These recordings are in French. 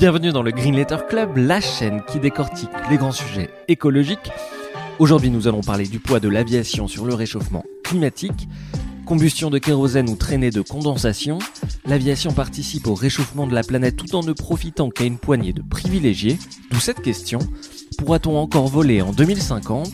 Bienvenue dans le Green Letter Club, la chaîne qui décortique les grands sujets écologiques. Aujourd'hui, nous allons parler du poids de l'aviation sur le réchauffement climatique. Combustion de kérosène ou traînée de condensation, l'aviation participe au réchauffement de la planète tout en ne profitant qu'à une poignée de privilégiés. D'où cette question, pourra-t-on encore voler en 2050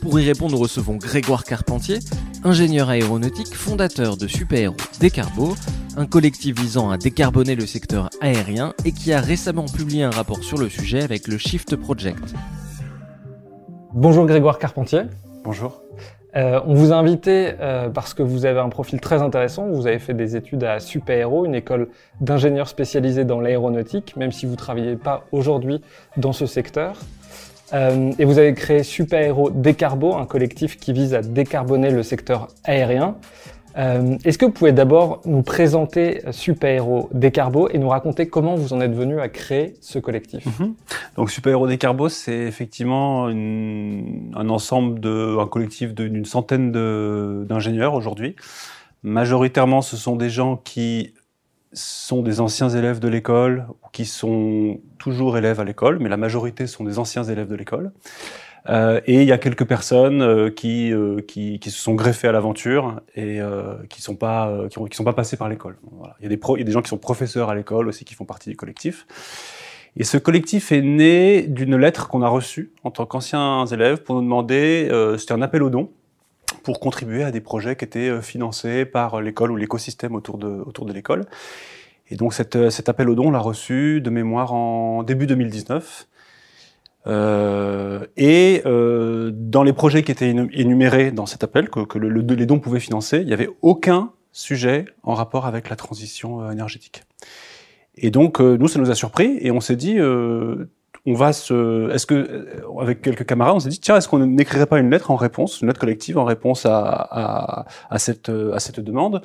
Pour y répondre, nous recevons Grégoire Carpentier, ingénieur aéronautique, fondateur de Super Décarbo, un collectif visant à décarboner le secteur aérien et qui a récemment publié un rapport sur le sujet avec le Shift Project. Bonjour Grégoire Carpentier. Bonjour. Euh, on vous a invité euh, parce que vous avez un profil très intéressant. Vous avez fait des études à Super une école d'ingénieurs spécialisés dans l'aéronautique, même si vous ne travaillez pas aujourd'hui dans ce secteur. Euh, et vous avez créé Super Héros Décarbo, un collectif qui vise à décarboner le secteur aérien. Euh, est-ce que vous pouvez d'abord nous présenter Super Héros Décarbo et nous raconter comment vous en êtes venu à créer ce collectif? Mhm. Donc Super Décarbo, c'est effectivement un ensemble un collectif d'une centaine d'ingénieurs aujourd'hui. Majoritairement, ce sont des gens qui sont des anciens élèves de l'école qui sont toujours élèves à l'école, mais la majorité sont des anciens élèves de l'école. Euh, et il y a quelques personnes euh, qui, euh, qui, qui, se sont greffées à l'aventure et qui sont pas qui, sont pas passées par l'école. Il y a des il y a des gens qui sont professeurs à l'école aussi qui font partie du collectif. Et ce collectif est né d'une lettre qu'on a reçue en tant qu'anciens élèves pour nous demander, c'était un appel aux dons pour contribuer à des projets qui étaient financés par l'école ou l'écosystème autour de, autour de l'école. Et donc cette, cet appel aux dons, on l'a reçu de mémoire en début 2019. Euh, et euh, dans les projets qui étaient énumérés dans cet appel, que, que le, les dons pouvaient financer, il n'y avait aucun sujet en rapport avec la transition euh, énergétique. Et donc, euh, nous, ça nous a surpris et on s'est dit, euh, on va se, est-ce que, avec quelques camarades, on s'est dit, tiens, est-ce qu'on n'écrirait pas une lettre en réponse, une lettre collective en réponse à, à, à cette, à cette demande?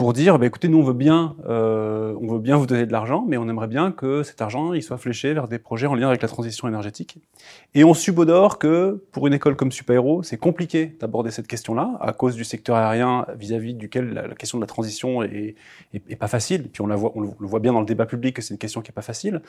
Pour dire, bah, écoutez, nous on veut bien, euh, on veut bien vous donner de l'argent, mais on aimerait bien que cet argent il soit fléché vers des projets en lien avec la transition énergétique. Et on subodore que pour une école comme Superaéro, c'est compliqué d'aborder cette question-là à cause du secteur aérien vis-à-vis duquel la, question de la transition est, est, pas facile. Puis on la voit, on le voit bien dans le débat public que c'est une question qui est pas facile.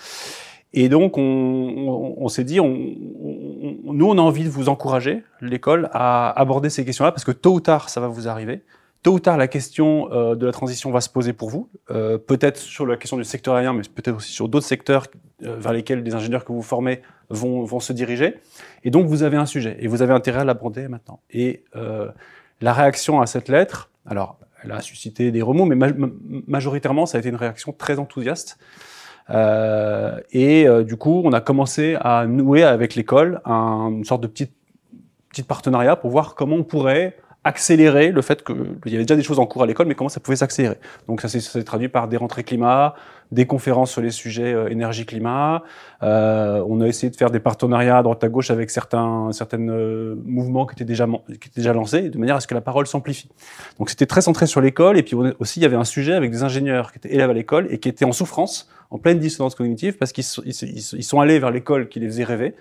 Et donc on, on, on s'est dit, on, nous on a envie de vous encourager l'école à aborder ces questions-là parce que tôt ou tard ça va vous arriver tôt ou tard, la question euh, de la transition va se poser pour vous, euh, peut-être sur la question du secteur aérien, mais peut-être aussi sur d'autres secteurs euh, vers lesquels des ingénieurs que vous formez vont, vont se diriger. Et donc, vous avez un sujet, et vous avez intérêt à l'aborder maintenant. Et la réaction à cette lettre, alors, elle a suscité des remous, mais majoritairement, ça a été une réaction très enthousiaste. et du coup, on a commencé à nouer avec l'école un, une sorte de petit, petit partenariat pour voir comment on pourrait accélérer le fait qu'il y avait déjà des choses en cours à l'école, mais comment ça pouvait s'accélérer. Donc ça s'est traduit par des rentrées climat, des conférences sur les sujets euh, énergie-climat. Euh, on a essayé de faire des partenariats à droite à gauche avec certains certaines euh, mouvements qui étaient déjà qui étaient déjà lancés, de manière à ce que la parole s'amplifie. Donc c'était très centré sur l'école, et puis aussi il y avait un sujet avec des ingénieurs qui étaient élèves à l'école et qui étaient en souffrance, en pleine dissonance cognitive, parce qu'ils ils sont allés vers l'école qui les faisait rêver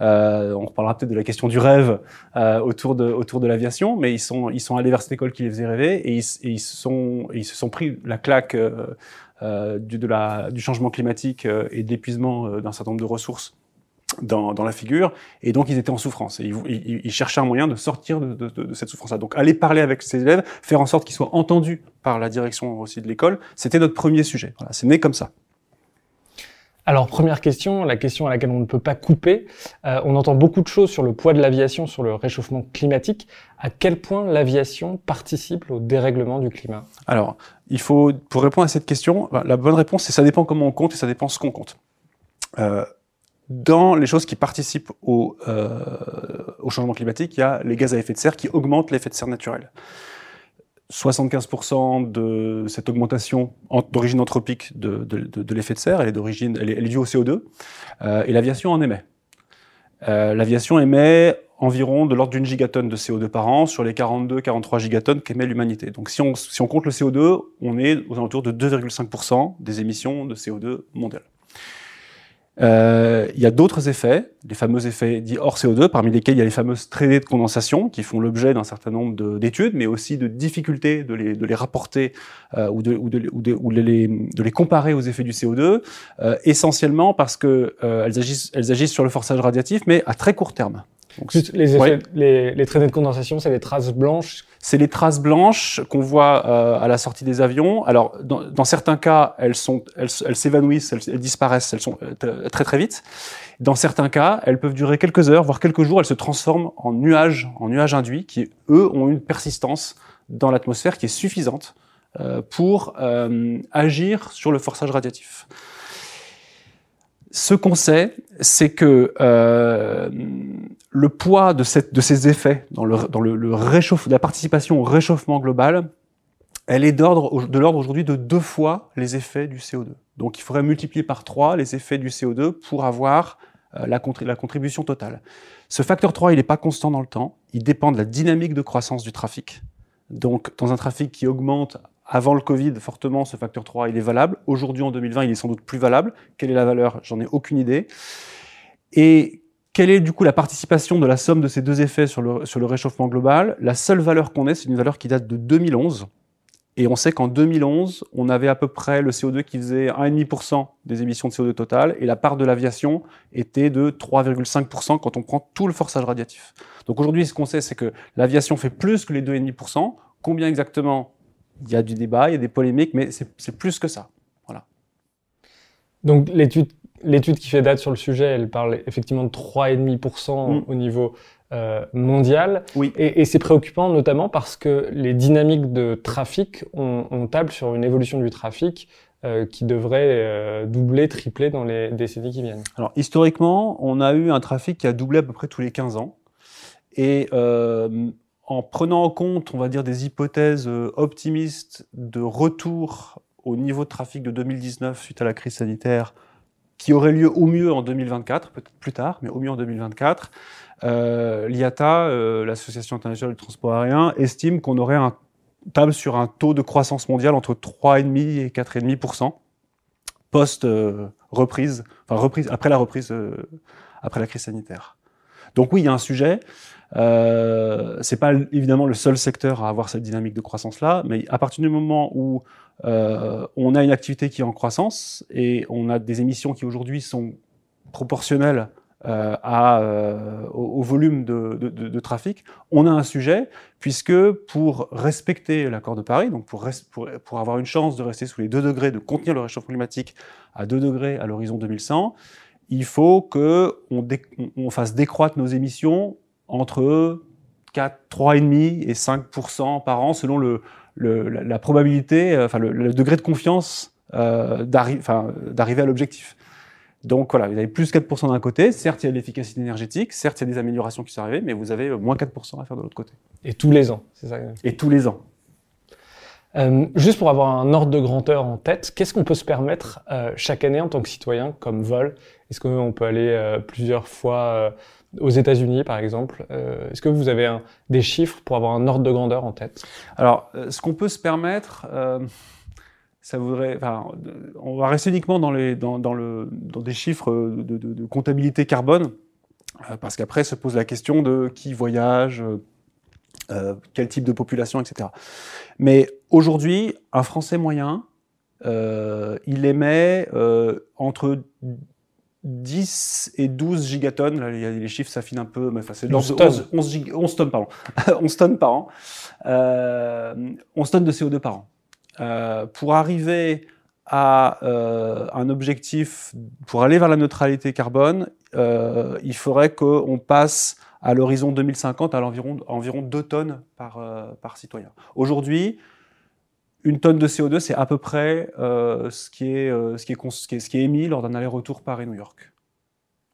euh, on reparlera peut-être de la question du rêve euh, autour de autour de l'aviation, mais ils sont ils sont allés vers cette école qui les faisait rêver et ils, ils sont ils se sont pris la claque euh, euh du de la du changement climatique euh, et de l'épuisement euh, d'un certain nombre de ressources dans, dans, la figure, et donc ils étaient en souffrance. Et ils, ils, cherchaient un moyen de sortir de, de, de cette souffrance-là. Donc aller parler avec ces élèves, faire en sorte qu'ils soient entendus par la direction aussi de l'école, c'était notre premier sujet. Voilà, c'est né comme ça. Alors première question, la question à laquelle on ne peut pas couper. Euh, on entend beaucoup de choses sur le poids de l'aviation, sur le réchauffement climatique. À quel point l'aviation participe au dérèglement du climat? Alors, il faut, pour répondre à cette question, bah, la bonne réponse c'est ça dépend comment on compte et ça dépend ce qu'on compte. Euh, dans les choses qui participent au, euh, au changement climatique, il y a les gaz à effet de serre qui augmentent l'effet de serre naturel. 75% de cette augmentation d'origine anthropique de, l'effet de serre, elle est d'origine, elle, est due au CO2, et l'aviation en émet. l'aviation émet environ de l'ordre d'une gigatonne de CO2 par an sur les 42-43 gigatonnes qu'émet l'humanité. Donc si on, si on compte le CO2, on est aux alentours de 2,5% des émissions de CO2 mondiales. Euh, il y a d'autres effets, les fameux effets dits hors CO2, parmi lesquels il y a les fameuses traînées de condensation qui font l'objet d'un certain nombre d'études, mais aussi de difficultés de les, de les rapporter euh, ou, de, ou, de, ou, de, les, de, les, comparer aux effets du CO2, euh, essentiellement parce que euh, elles, agissent, elles agissent sur le forçage radiatif, mais à très court terme. Donc, les, effets, les, les traînées de condensation, c'est les traces blanches c'est les traces blanches qu'on voit euh, à la sortie des avions. Alors, dans, dans certains cas, elles sont, elles, elles s'évanouissent, elles, elles, disparaissent, elles sont euh, très très vite. Dans certains cas, elles peuvent durer quelques heures, voire quelques jours. Elles se transforment en nuages, en nuages induits, qui eux ont une persistance dans l'atmosphère qui est suffisante euh, pour euh, agir sur le forçage radiatif. Ce qu'on sait, c'est que euh, le poids de, ces effets dans, le, dans la participation au réchauffement global, elle est d'ordre, de l'ordre aujourd'hui de deux fois les effets du CO2. Donc il faudrait multiplier par trois les effets du CO2 pour avoir euh, la, la, contribution totale. Ce facteur 3, il n'est pas constant dans le temps, il dépend de la dynamique de croissance du trafic. Donc dans un trafic qui augmente avant le Covid, fortement, ce facteur 3, il est valable. Aujourd'hui, en 2020, il est sans doute plus valable. Quelle est la valeur? J'en ai aucune idée. Et quelle est du coup la participation de la somme de ces deux effets sur le, réchauffement global? La seule valeur qu'on ait, c'est une valeur qui date de 2011. Et on sait qu'en 2011, on avait à peu près le CO2 qui faisait 1,5% des émissions de CO2 total, et la part de l'aviation était de 3,5% quand on prend tout le forçage radiatif. Donc aujourd'hui, ce qu'on sait, c'est que l'aviation fait plus que les 2,5%. Combien exactement? Il y a du débat, il y a des polémiques, mais c'est plus que ça. Voilà. Donc l'étude l'étude qui fait date sur le sujet, elle parle effectivement de 3,5% mm. au niveau euh, mondial. Oui. Et, et c'est préoccupant notamment parce que les dynamiques de trafic, on, on table sur une évolution du trafic euh, qui devrait euh, doubler, tripler dans les décennies qui viennent. Alors historiquement, on a eu un trafic qui a doublé à peu près tous les 15 ans. Et en prenant en compte, on va dire, des hypothèses optimistes de retour au niveau de trafic de 2019 suite à la crise sanitaire, qui aurait lieu au mieux en 2024, peut-être plus tard, mais au mieux en 2024, euh, l'IATA, euh, l'Association internationale du transport aérien, estime qu'on aurait un table sur un taux de croissance mondiale entre 3,5 et 4,5% post euh, reprise, enfin reprise après la reprise, après la crise sanitaire. Donc oui, il y a un sujet. Euh, c'est pas évidemment le seul secteur à avoir cette dynamique de croissance là, mais à partir du moment où euh, on a une activité qui est en croissance et on a des émissions qui aujourd'hui sont proportionnelles euh, au, volume de, trafic, on a un sujet puisque pour respecter l'accord de Paris, donc pour, avoir une chance de rester sous les 2 degrés, de contenir le réchauffement climatique à 2 degrés à l'horizon 2100, il faut que on, on fasse décroître nos émissions entre 4, 3,5 et 5% par an selon le, le la, la, probabilité, euh, enfin le, le, degré de confiance euh, d'arriver à l'objectif. Donc voilà, vous avez plus 4% d'un côté, certes il y a de l'efficacité énergétique, certes il y a des améliorations qui sont arrivées, mais vous avez moins 4% à faire de l'autre côté. Et tous les ans, c'est ça Et tous les ans. Euh, juste pour avoir un ordre de grandeur en tête, qu'est-ce qu'on peut se permettre euh, chaque année en tant que citoyen comme vol? Est-ce qu'on peut aller plusieurs fois aux États-Unis, par exemple. Euh, Est-ce que vous avez des chiffres pour avoir un ordre de grandeur en tête? Alors, euh, ce qu'on peut se permettre, euh, ça voudrait, enfin, on va rester uniquement dans, les, dans, le, dans des chiffres de, comptabilité carbone, parce qu'après se pose la question de qui voyage, quel type de population, etc. Mais aujourd'hui, un Français moyen, il émet entre 10 et 12 gigatonnes, là, les chiffres s'affinent un peu, mais enfin, c'est 11, 11, 11, 11, tonnes, pardon. 11 tonnes par an. Euh, 11 tonnes de CO2 par an. Euh, pour arriver à euh, un objectif, pour aller vers la neutralité carbone, euh, il faudrait qu'on passe à l'horizon 2050 à l'environ environ 2 tonnes par, euh, par citoyen. Aujourd'hui, une tonne de CO2, c'est à peu près ce, qui est, émis lors d'un aller-retour Paris-New York.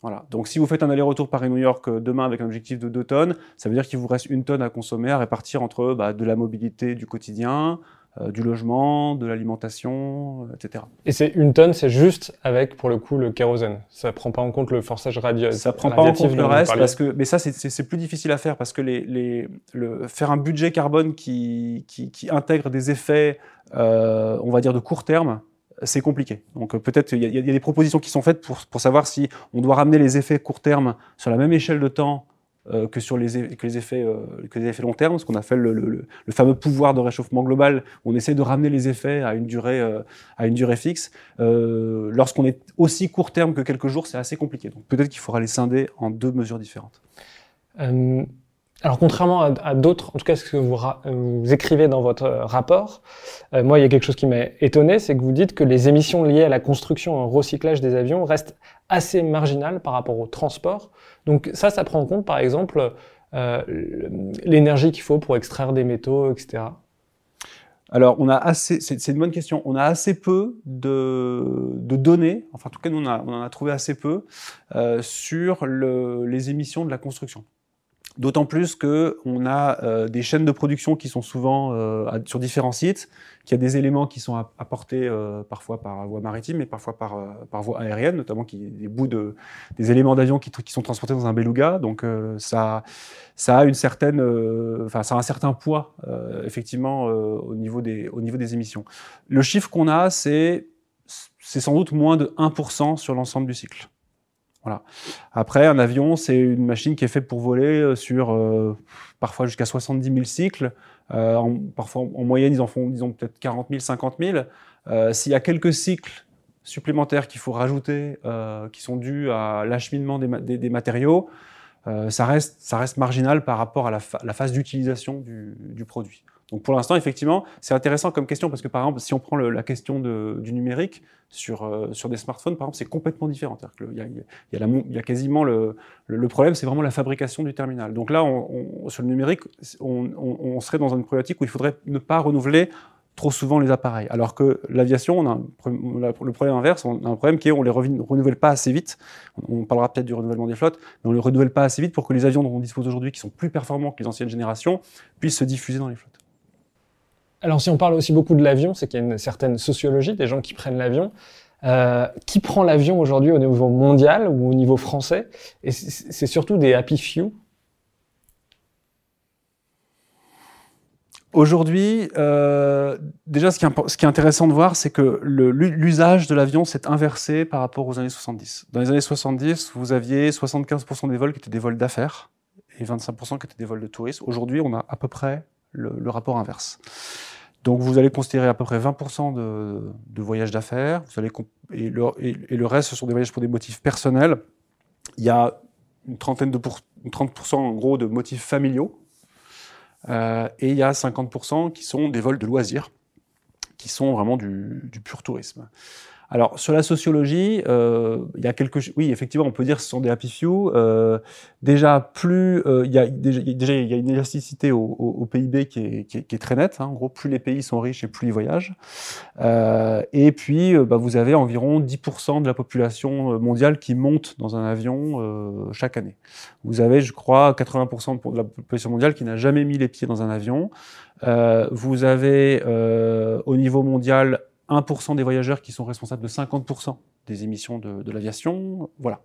Voilà. Donc si vous faites un aller-retour Paris-New York euh, demain avec un objectif de 2 tonnes, ça veut dire qu'il vous reste une tonne à consommer, à répartir entre bah, de la mobilité du quotidien, du logement, de l'alimentation, euh, etc. Et c'est une tonne, c'est juste avec, pour le coup, le kérosène. Ça prend pas en compte le forçage radieux. Ça prend pas en compte le reste, parce que, mais ça, c'est plus difficile à faire parce que les, les, le, faire un budget carbone qui, qui, qui intègre des effets, euh, on va dire, de court terme, c'est compliqué. Donc peut-être il y, y, a des propositions qui sont faites pour, pour savoir si on doit ramener les effets court terme sur la même échelle de temps euh, que sur les, que les, effets, euh, que les effets long terme, ce qu'on appelle le, le, fameux pouvoir de réchauffement global. On essaie de ramener les effets à une durée, euh, à une durée fixe. Lorsqu'on est aussi court terme que quelques jours, c'est assez compliqué. Donc peut-être qu'il faudra les scinder en deux mesures différentes. Euh, alors contrairement à, d'autres, en tout cas ce que vous, vous écrivez dans votre rapport, euh, moi il y a quelque chose qui m'a étonné, c'est que vous dites que les émissions liées à la construction et au recyclage des avions restent assez marginales par rapport au transport. Donc ça, ça prend en compte par exemple euh, l'énergie qu'il faut pour extraire des métaux, etc. Alors, on a assez, c'est une bonne question. On a assez peu de, données, enfin en tout cas, nous, on, en a trouvé assez peu euh, sur le, les émissions de la construction. D'autant plus que on a euh, des chaînes de production qui sont souvent euh, sur différents sites, qu'il y a des éléments qui sont apportés euh, parfois par voie maritime et parfois par, euh, par voie aérienne, notamment qui, des bouts de des éléments d'avion qui, qui, sont transportés dans un beluga. Donc euh, ça ça a une certaine, enfin ça a un certain poids effectivement au niveau des au niveau des émissions. Le chiffre qu'on a, c'est c'est sans doute moins de 1% sur l'ensemble du cycle. Voilà. Après, un avion, c'est une machine qui est faite pour voler euh, sur euh, parfois jusqu'à 70 000 cycles. Euh, en, parfois, en moyenne, ils en font, disons, peut-être 40 000, 50 000. Euh, S'il y a quelques cycles supplémentaires qu'il faut rajouter, euh, qui sont dus à l'acheminement des, des, des, matériaux, euh, ça, reste, ça reste marginal par rapport à la, la phase d'utilisation du, du produit. Donc pour l'instant, effectivement, c'est intéressant comme question parce que par exemple, si on prend le, la question de, du numérique sur, euh, sur des smartphones, par exemple, c'est complètement différent. Il y, a, y a la, y a quasiment le, le, problème, c'est vraiment la fabrication du terminal. Donc là, on, on, sur le numérique, on, on, serait dans une problématique où il faudrait ne pas renouveler trop souvent les appareils. Alors que l'aviation, on a, un, le problème inverse, on a un problème qui est on les renouvelle pas assez vite. On, parlera peut-être du renouvellement des flottes, mais on les renouvelle pas assez vite pour que les avions dont on dispose aujourd'hui, qui sont plus performants que les anciennes générations, puissent se diffuser dans les flottes. Alors si on parle aussi beaucoup de l'avion, c'est qu'il y a une certaine sociologie des gens qui prennent l'avion. Euh, qui prend l'avion aujourd'hui au niveau mondial ou au niveau français? Et c'est surtout des happy few? Aujourd'hui, euh, déjà, ce qui, est, intéressant de voir, c'est que l'usage de l'avion s'est inversé par rapport aux années 70. Dans les années 70, vous aviez 75% des vols qui étaient des vols d'affaires et 25% qui étaient des vols de tourisme. Aujourd'hui, on a à peu près le, rapport inverse. Donc vous allez considérer à peu près 20% de, voyages d'affaires, et le, reste ce sont des voyages pour des motifs personnels. Il y a une trentaine de pour, une 30% en gros de motifs familiaux, euh, et il y a 50% qui sont des vols de loisirs, qui sont vraiment du pur tourisme. Alors sur la sociologie, euh, il y a quelque, oui effectivement on peut dire que ce sont des happy few. Euh, déjà plus, euh, il y a déjà, il y a une élasticité au, au, au PIB qui est, qui, est, qui est, très nette. Hein. En gros, plus les pays sont riches et plus ils voyagent. Euh, et puis bah, vous avez environ 10% de la population mondiale qui monte dans un avion euh, chaque année. Vous avez, je crois, 80% de la population mondiale qui n'a jamais mis les pieds dans un avion. Euh, vous avez au niveau mondial 1% des voyageurs qui sont responsables de 50% des émissions de, l'aviation. Voilà.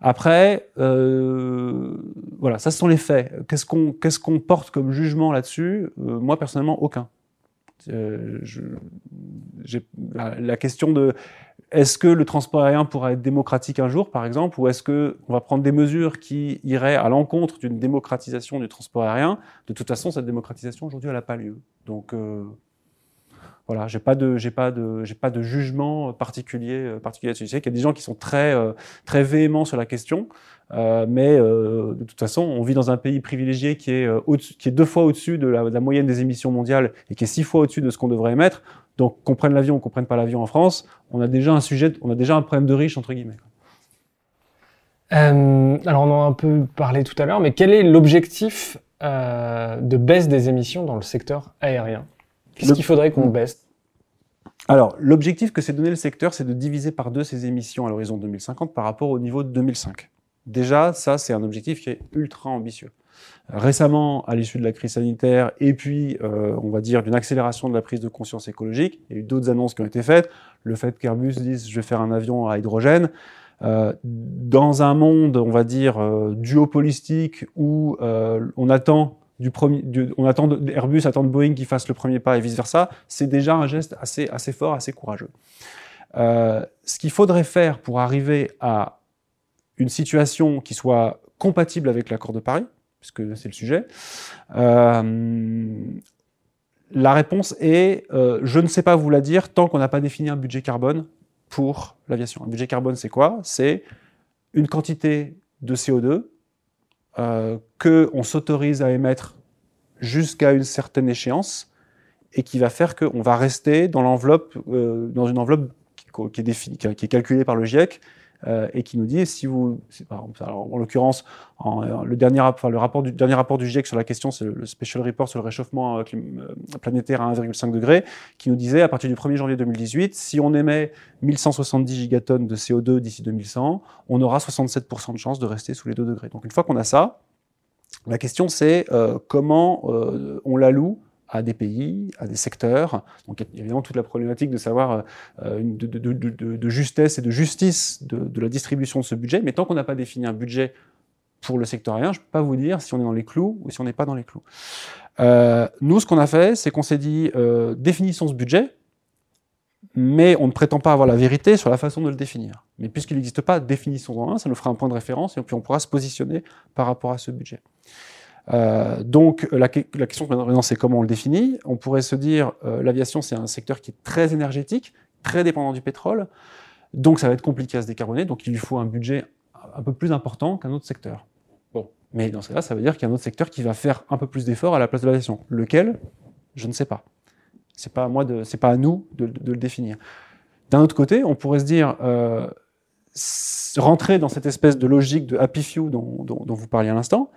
Après, euh, voilà, ça ce sont les faits. Qu'est-ce qu'on qu'est-ce porte comme jugement là-dessus? Euh, Moi personnellement, aucun. Euh, la, la, question de est-ce que le transport aérien pourra être démocratique un jour, par exemple, ou est-ce que on va prendre des mesures qui iraient à l'encontre d'une démocratisation du transport aérien? De toute façon, cette démocratisation aujourd'hui, elle n'a pas lieu. Donc voilà, j'ai pas de, j'ai pas de, j'ai pas de jugement particulier, particulier là-dessus. Je sais qu'il y a des gens qui sont très, euh, très véhéments sur la question, euh, mais euh, de toute façon, on vit dans un pays privilégié qui est, euh, qui est deux fois au-dessus de la, moyenne des émissions mondiales et qui est six fois au-dessus de ce qu'on devrait émettre. Donc, qu'on prenne l'avion ou qu'on prenne pas l'avion en France, on a déjà un sujet, on a déjà un problème de riche entre guillemets. Euh, alors, on en a un peu parlé tout à l'heure, mais quel est l'objectif de baisse des émissions dans le secteur aérien? Qu'est-ce qu'il faudrait qu'on baisse Alors, l'objectif que s'est donné le secteur, c'est de diviser par deux ses émissions à l'horizon 2050 par rapport au niveau de 2005. Déjà, ça, c'est un objectif qui est ultra ambitieux. Récemment, à l'issue de la crise sanitaire, et puis, euh, on va dire, d'une accélération de la prise de conscience écologique, il y a eu d'autres annonces qui ont été faites. Le fait qu'Airbus dise « je vais faire un avion à hydrogène euh, dans un monde, on va dire, euh, duopolistique, où euh, on attend on attend Airbus attend de Boeing qui fasse le premier pas et vice versa, c'est déjà un geste assez, assez fort, assez courageux. Euh, ce qu'il faudrait faire pour arriver à une situation qui soit compatible avec l'accord de Paris, puisque c'est le sujet, euh, la réponse est euh, je ne sais pas vous la dire tant qu'on n'a pas défini un budget carbone pour l'aviation. Un budget carbone, c'est quoi? C'est une quantité de CO2 euh, qu'on s'autorise à émettre jusqu'à une certaine échéance et qui va faire qu'on va rester dans l'enveloppe, euh, dans une enveloppe qui, qui, est définie, qui, est calculée par le GIEC euh, et qui nous dit si vous, alors, en l'occurrence, le dernier, enfin, rapport du GIEC sur la question, c'est le Special Report sur le réchauffement euh, euh, planétaire à 1,5 degré, qui nous disait à partir du 1er janvier 2018, si on émet 1170 gigatonnes de CO2 d'ici 2100, on aura 67% de chances de rester sous les 2 degrés. Donc une fois qu'on a ça, la question c'est comment on l'alloue à des pays, à des secteurs. Donc il y a évidemment toute la problématique de savoir euh, de, de, de, de, justesse et de justice de, la distribution de ce budget. Mais tant qu'on n'a pas défini un budget pour le secteur aérien, je ne peux pas vous dire si on est dans les clous ou si on n'est pas dans les clous. Euh, nous, ce qu'on a fait, c'est qu'on s'est dit, euh, définissons ce budget, mais on ne prétend pas avoir la vérité sur la façon de le définir. Mais puisqu'il n'existe pas, définissons-en un, ça nous fera un point de référence, et puis on pourra se positionner par rapport à ce budget. Euh, donc la, la question maintenant c'est comment on le définit. On pourrait se dire euh, l'aviation c'est un secteur qui est très énergétique, très dépendant du pétrole, donc ça va être compliqué à se décarboner, donc il lui faut un budget un peu plus important qu'un autre secteur. Bon, mais dans ce cas-là, ça veut dire qu'il y a un autre secteur qui va faire un peu plus d'efforts à la place de l'aviation. Lequel? Je ne sais pas. C'est pas à moi c'est pas à nous de, de le définir. D'un autre côté, on pourrait se dire euh, rentrer dans cette espèce de logique de happy few dont, dont, dont vous parliez à l'instant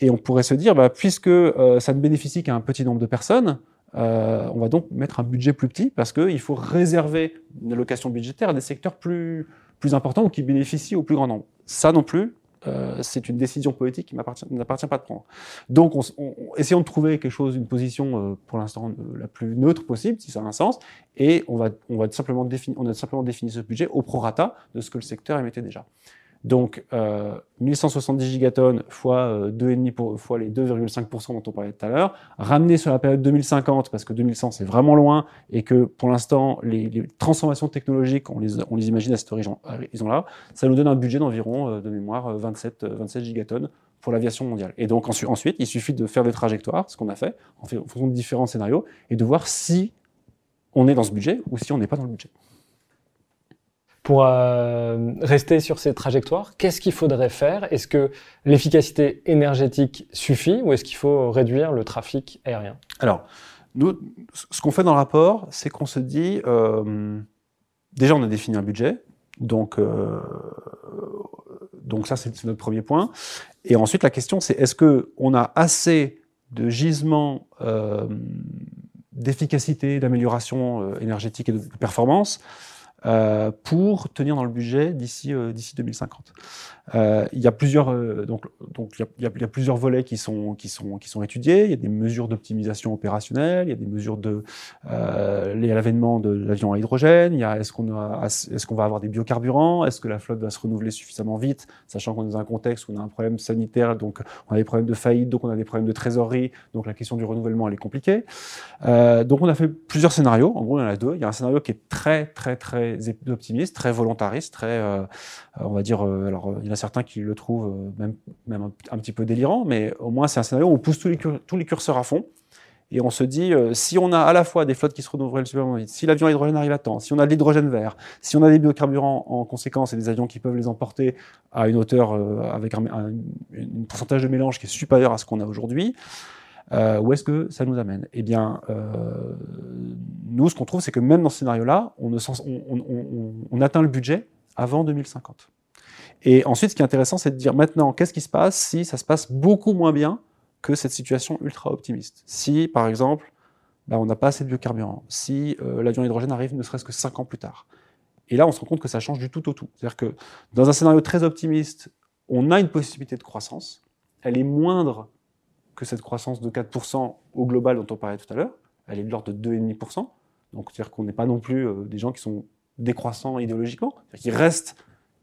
et on pourrait se dire, bah, puisque euh, ça ne bénéficie qu'à un petit nombre de personnes, euh, on va donc mettre un budget plus petit parce qu'il faut réserver une allocation budgétaire à des secteurs plus, plus importants ou qui bénéficient au plus grand nombre. Ça non plus, euh, c'est une décision politique qui ne m'appartient pas de prendre. Donc, on, on, essayons de trouver quelque chose, une position euh, pour l'instant euh, la plus neutre possible, si ça a un sens, et on va, on va simplement définir, on a simplement défini ce budget au prorata de ce que le secteur émettait déjà. Donc, euh, 1170 gigatonnes fois, euh, 2,5 pour, fois les 2,5% dont on parlait tout à l'heure, ramené sur la période 2050, parce que 2100 c'est vraiment loin, et que pour l'instant, les, transformations technologiques, on les, on les imagine à cette horizon-là, ça nous donne un budget d'environ, euh, de mémoire, 27, euh, 27 euh, gigatonnes pour l'aviation mondiale. Et donc ensuite, il suffit de faire des trajectoires, ce qu'on a fait, en fonction de différents scénarios, et de voir si on est dans ce budget ou si on n'est pas dans le budget. Pour euh, rester sur ces trajectoires, qu'est-ce qu'il faudrait faire? Est-ce que l'efficacité énergétique suffit ou est-ce qu'il faut réduire le trafic aérien? Alors, nous, ce qu'on fait dans le rapport, c'est qu'on se dit, euh, déjà on a défini un budget, donc, euh, donc ça c'est notre premier point. Et ensuite la question c'est est-ce qu'on a assez de gisements d'efficacité, d'amélioration énergétique et de performance? Pour tenir dans le budget d'ici euh, d'ici 2050. Euh, il y a plusieurs euh, donc donc il y a, il y a, plusieurs volets qui sont qui sont qui sont étudiés. Il y a des mesures d'optimisation opérationnelle, il y a des mesures de euh, l'avènement de l'avion à hydrogène. Il y a est-ce qu'on a est-ce qu'on va avoir des biocarburants Est-ce que la flotte va se renouveler suffisamment vite, sachant qu'on est dans un contexte où on a un problème sanitaire, donc on a des problèmes de faillite, donc on a des problèmes de trésorerie, donc la question du renouvellement elle est compliquée. Euh, donc on a fait plusieurs scénarios. En gros il y en a deux. Il y a un scénario qui est très très très optimiste, très volontariste, très, euh, on va dire, euh, alors certains qui le trouvent euh, même, un, petit peu délirant, mais au moins c'est un scénario où on pousse tous les, curseurs à fond. Et on se dit, euh, si on a à la fois des flottes qui se renouvellent super vite, si l'avion à hydrogène arrive à temps, si on a de l'hydrogène vert, si on a des biocarburants en conséquence et des avions qui peuvent les emporter à une hauteur euh, avec un, pourcentage de mélange qui est supérieur à ce qu'on a aujourd'hui, où est-ce que ça nous amène? Eh bien, nous, ce qu'on trouve, c'est que même dans ce scénario-là, on, atteint le budget avant 2050. Et ensuite, ce qui est intéressant, c'est de dire maintenant, qu'est-ce qui se passe si ça se passe beaucoup moins bien que cette situation ultra optimiste? Si, par exemple, bah, on n'a pas assez de biocarburant. Si euh, l'avion hydrogène arrive ne serait-ce que 5 ans plus tard. Et là, on se rend compte que ça change du tout au tout. C'est-à-dire que dans un scénario très optimiste, on a une possibilité de croissance. Elle est moindre que cette croissance de 4% au global dont on parlait tout à l'heure. Elle est de l'ordre de 2,5%. Donc, c'est-à-dire qu'on n'est pas non plus euh, des gens qui sont décroissants idéologiquement. Il reste,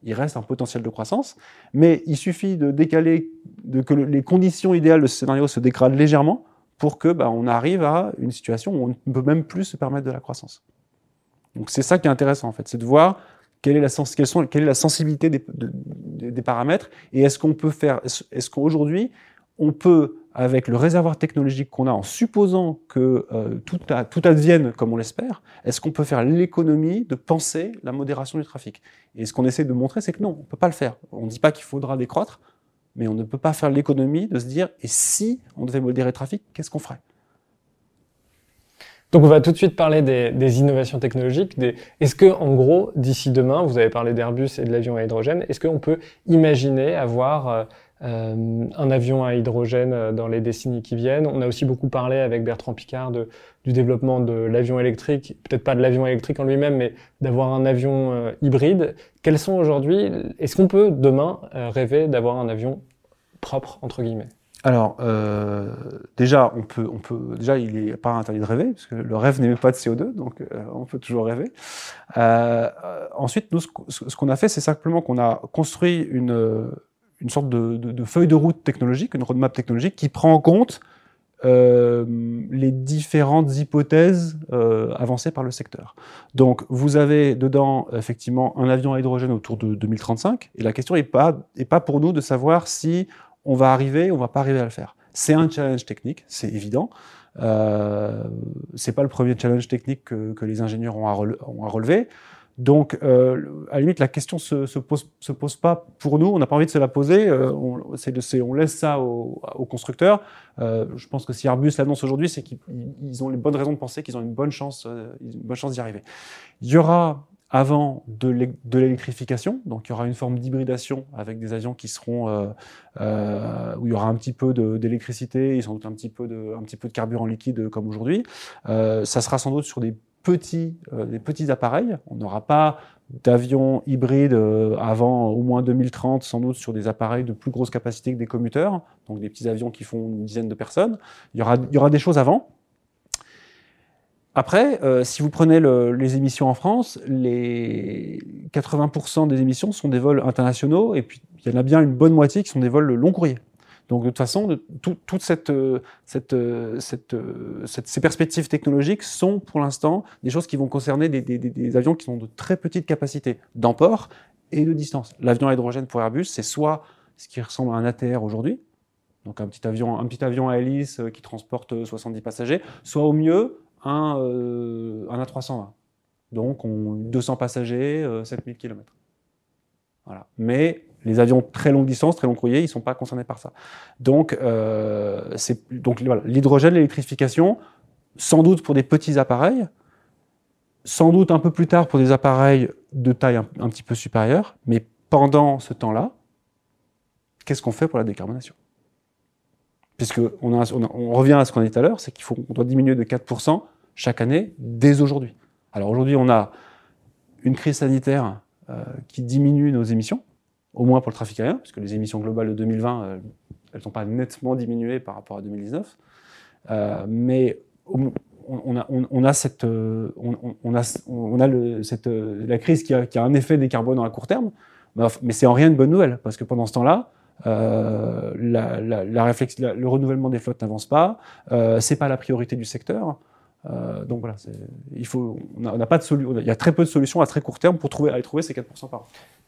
il reste un potentiel de croissance. Mais il suffit de décaler, de que les conditions idéales de ce scénario se dégradent légèrement pour que bah, on arrive à une situation où on ne peut même plus se permettre de la croissance. Donc c'est ça qui est intéressant en fait, c'est de voir quelle est la, sensibilité des, des paramètres et est-ce qu'on peut faire, est-ce qu'aujourd'hui on peut avec le réservoir technologique qu'on a, en supposant que euh, tout, advienne comme on l'espère, est-ce qu'on peut faire l'économie de penser la modération du trafic? Et ce qu'on essaie de montrer, c'est que non, on ne peut pas le faire. On ne dit pas qu'il faudra décroître, mais on ne peut pas faire l'économie de se dire, et si on devait modérer le trafic, qu'est-ce qu'on ferait? Donc on va tout de suite parler des, innovations technologiques. Est-ce que, en gros, d'ici demain, vous avez parlé d'Airbus et de l'avion à hydrogène, est-ce qu'on peut imaginer avoir euh, un avion à hydrogène euh, dans les décennies qui viennent. On a aussi beaucoup parlé avec Bertrand Picard de, du développement de l'avion électrique, peut-être pas de l'avion électrique en lui-même, mais d'avoir un avion euh, hybride. Quels sont aujourd'hui, est-ce qu'on peut demain rêver d'avoir un avion propre, entre guillemets? Alors, déjà, on peut, on peut, déjà, il n'est pas interdit de rêver, parce que le rêve n'émet pas de CO2, donc on peut toujours rêver. Ensuite, nous, ce qu'on a fait, c'est simplement qu'on a construit une, une sorte de, feuille de route technologique, une roadmap technologique qui prend en compte euh, les différentes hypothèses euh, avancées par le secteur. Donc, vous avez dedans effectivement un avion à hydrogène autour de 2035, et la question n'est pas, pour nous de savoir si on va arriver ou on va pas arriver à le faire. C'est un challenge technique, c'est évident. Euh, c'est pas le premier challenge technique que, les ingénieurs ont à relever. Donc, euh, à la limite, la question se, se, pose, se pose pas pour nous. On n'a pas envie de se la poser. Euh, on, laisse ça aux, constructeurs. Euh, je pense que si Airbus l'annonce aujourd'hui, c'est qu'ils ont les bonnes raisons de penser qu'ils ont une bonne chance, une bonne chance d'y arriver. Il y aura avant de l'électrification, donc il y aura une forme d'hybridation avec des avions qui seront où il y aura un petit peu d'électricité, ils ont un petit peu de, un petit peu de carburant liquide comme aujourd'hui. Ça sera sans doute sur des petits, euh, des petits appareils. On n'aura pas d'avions hybrides euh, avant au moins 2030, sans doute sur des appareils de plus grosse capacité que des commuteurs, donc des petits avions qui font une dizaine de personnes. Il y aura, il y aura des choses avant. Après, euh, si vous prenez le, les émissions en France, les 80% des émissions sont des vols internationaux, et puis il y en a bien une bonne moitié qui sont des vols long courrier. Donc de toute façon, toutes euh, euh, euh, cette, ces perspectives technologiques sont pour l'instant des choses qui vont concerner des, avions qui ont de très petites capacités d'emport et de distance. L'avion à hydrogène pour Airbus, c'est soit ce qui ressemble à un ATR aujourd'hui, donc un petit avion, un petit avion à hélice qui transporte 70 passagers, soit au mieux un, un A320. Donc on, 200 passagers, 7000 km. Voilà. Mais les avions très longue distance, très long courrier, ils ne sont pas concernés par ça. Donc, euh, l'hydrogène, l'électrification, sans doute pour des petits appareils, sans doute un peu plus tard pour des appareils de taille un, petit peu supérieure, mais pendant ce temps-là, qu'est-ce qu'on fait pour la décarbonation? Puisque on, on, revient à ce qu'on a dit tout à l'heure, c'est qu'il faut qu'on doit diminuer de 4% chaque année dès aujourd'hui. Alors aujourd'hui, on a une crise sanitaire euh, qui diminue nos émissions, au moins pour le trafic aérien, puisque les émissions globales de 2020, euh, elles n'ont pas nettement diminué par rapport à 2019. Euh, mais on, a, la crise qui a, qui a, un effet décarbonant à court terme, mais c'est en rien une bonne nouvelle, parce que pendant ce temps-là, euh, la, la le renouvellement des flottes n'avance pas, euh, c'est pas la priorité du secteur. Euh, donc voilà, il faut, on n'a pas de solution. Il y a très peu de solutions à très court terme pour trouver, aller trouver ces 4% par an.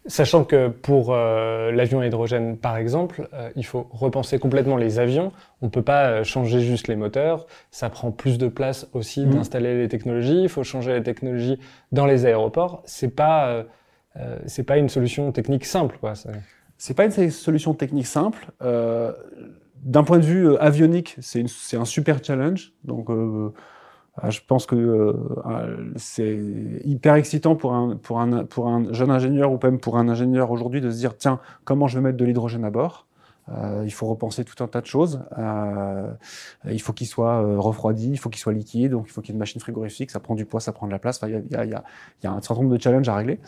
Sachant que pour euh, l'avion à hydrogène, par exemple, euh, il faut repenser complètement les avions. On ne peut pas changer juste les moteurs. Ça prend plus de place aussi mmh. d'installer les technologies. Il faut changer les technologies dans les aéroports. C'est pas, c'est pas une solution technique simple, quoi. C'est pas une solution technique simple. D'un point de vue avionique, c'est un super challenge. Donc je pense que euh, ah, c'est hyper excitant pour un, pour, un, pour un jeune ingénieur ou même pour un ingénieur aujourd'hui de se dire tiens, comment je vais mettre de l'hydrogène à bord? Euh, il faut repenser tout un tas de choses. Euh, il faut qu'il soit euh, refroidi, il faut qu'il soit liquide, donc il faut qu'il y ait une machine frigorifique, ça prend du poids, ça prend de la place. Il y a, y, a, y a, un certain nombre de challenges à régler.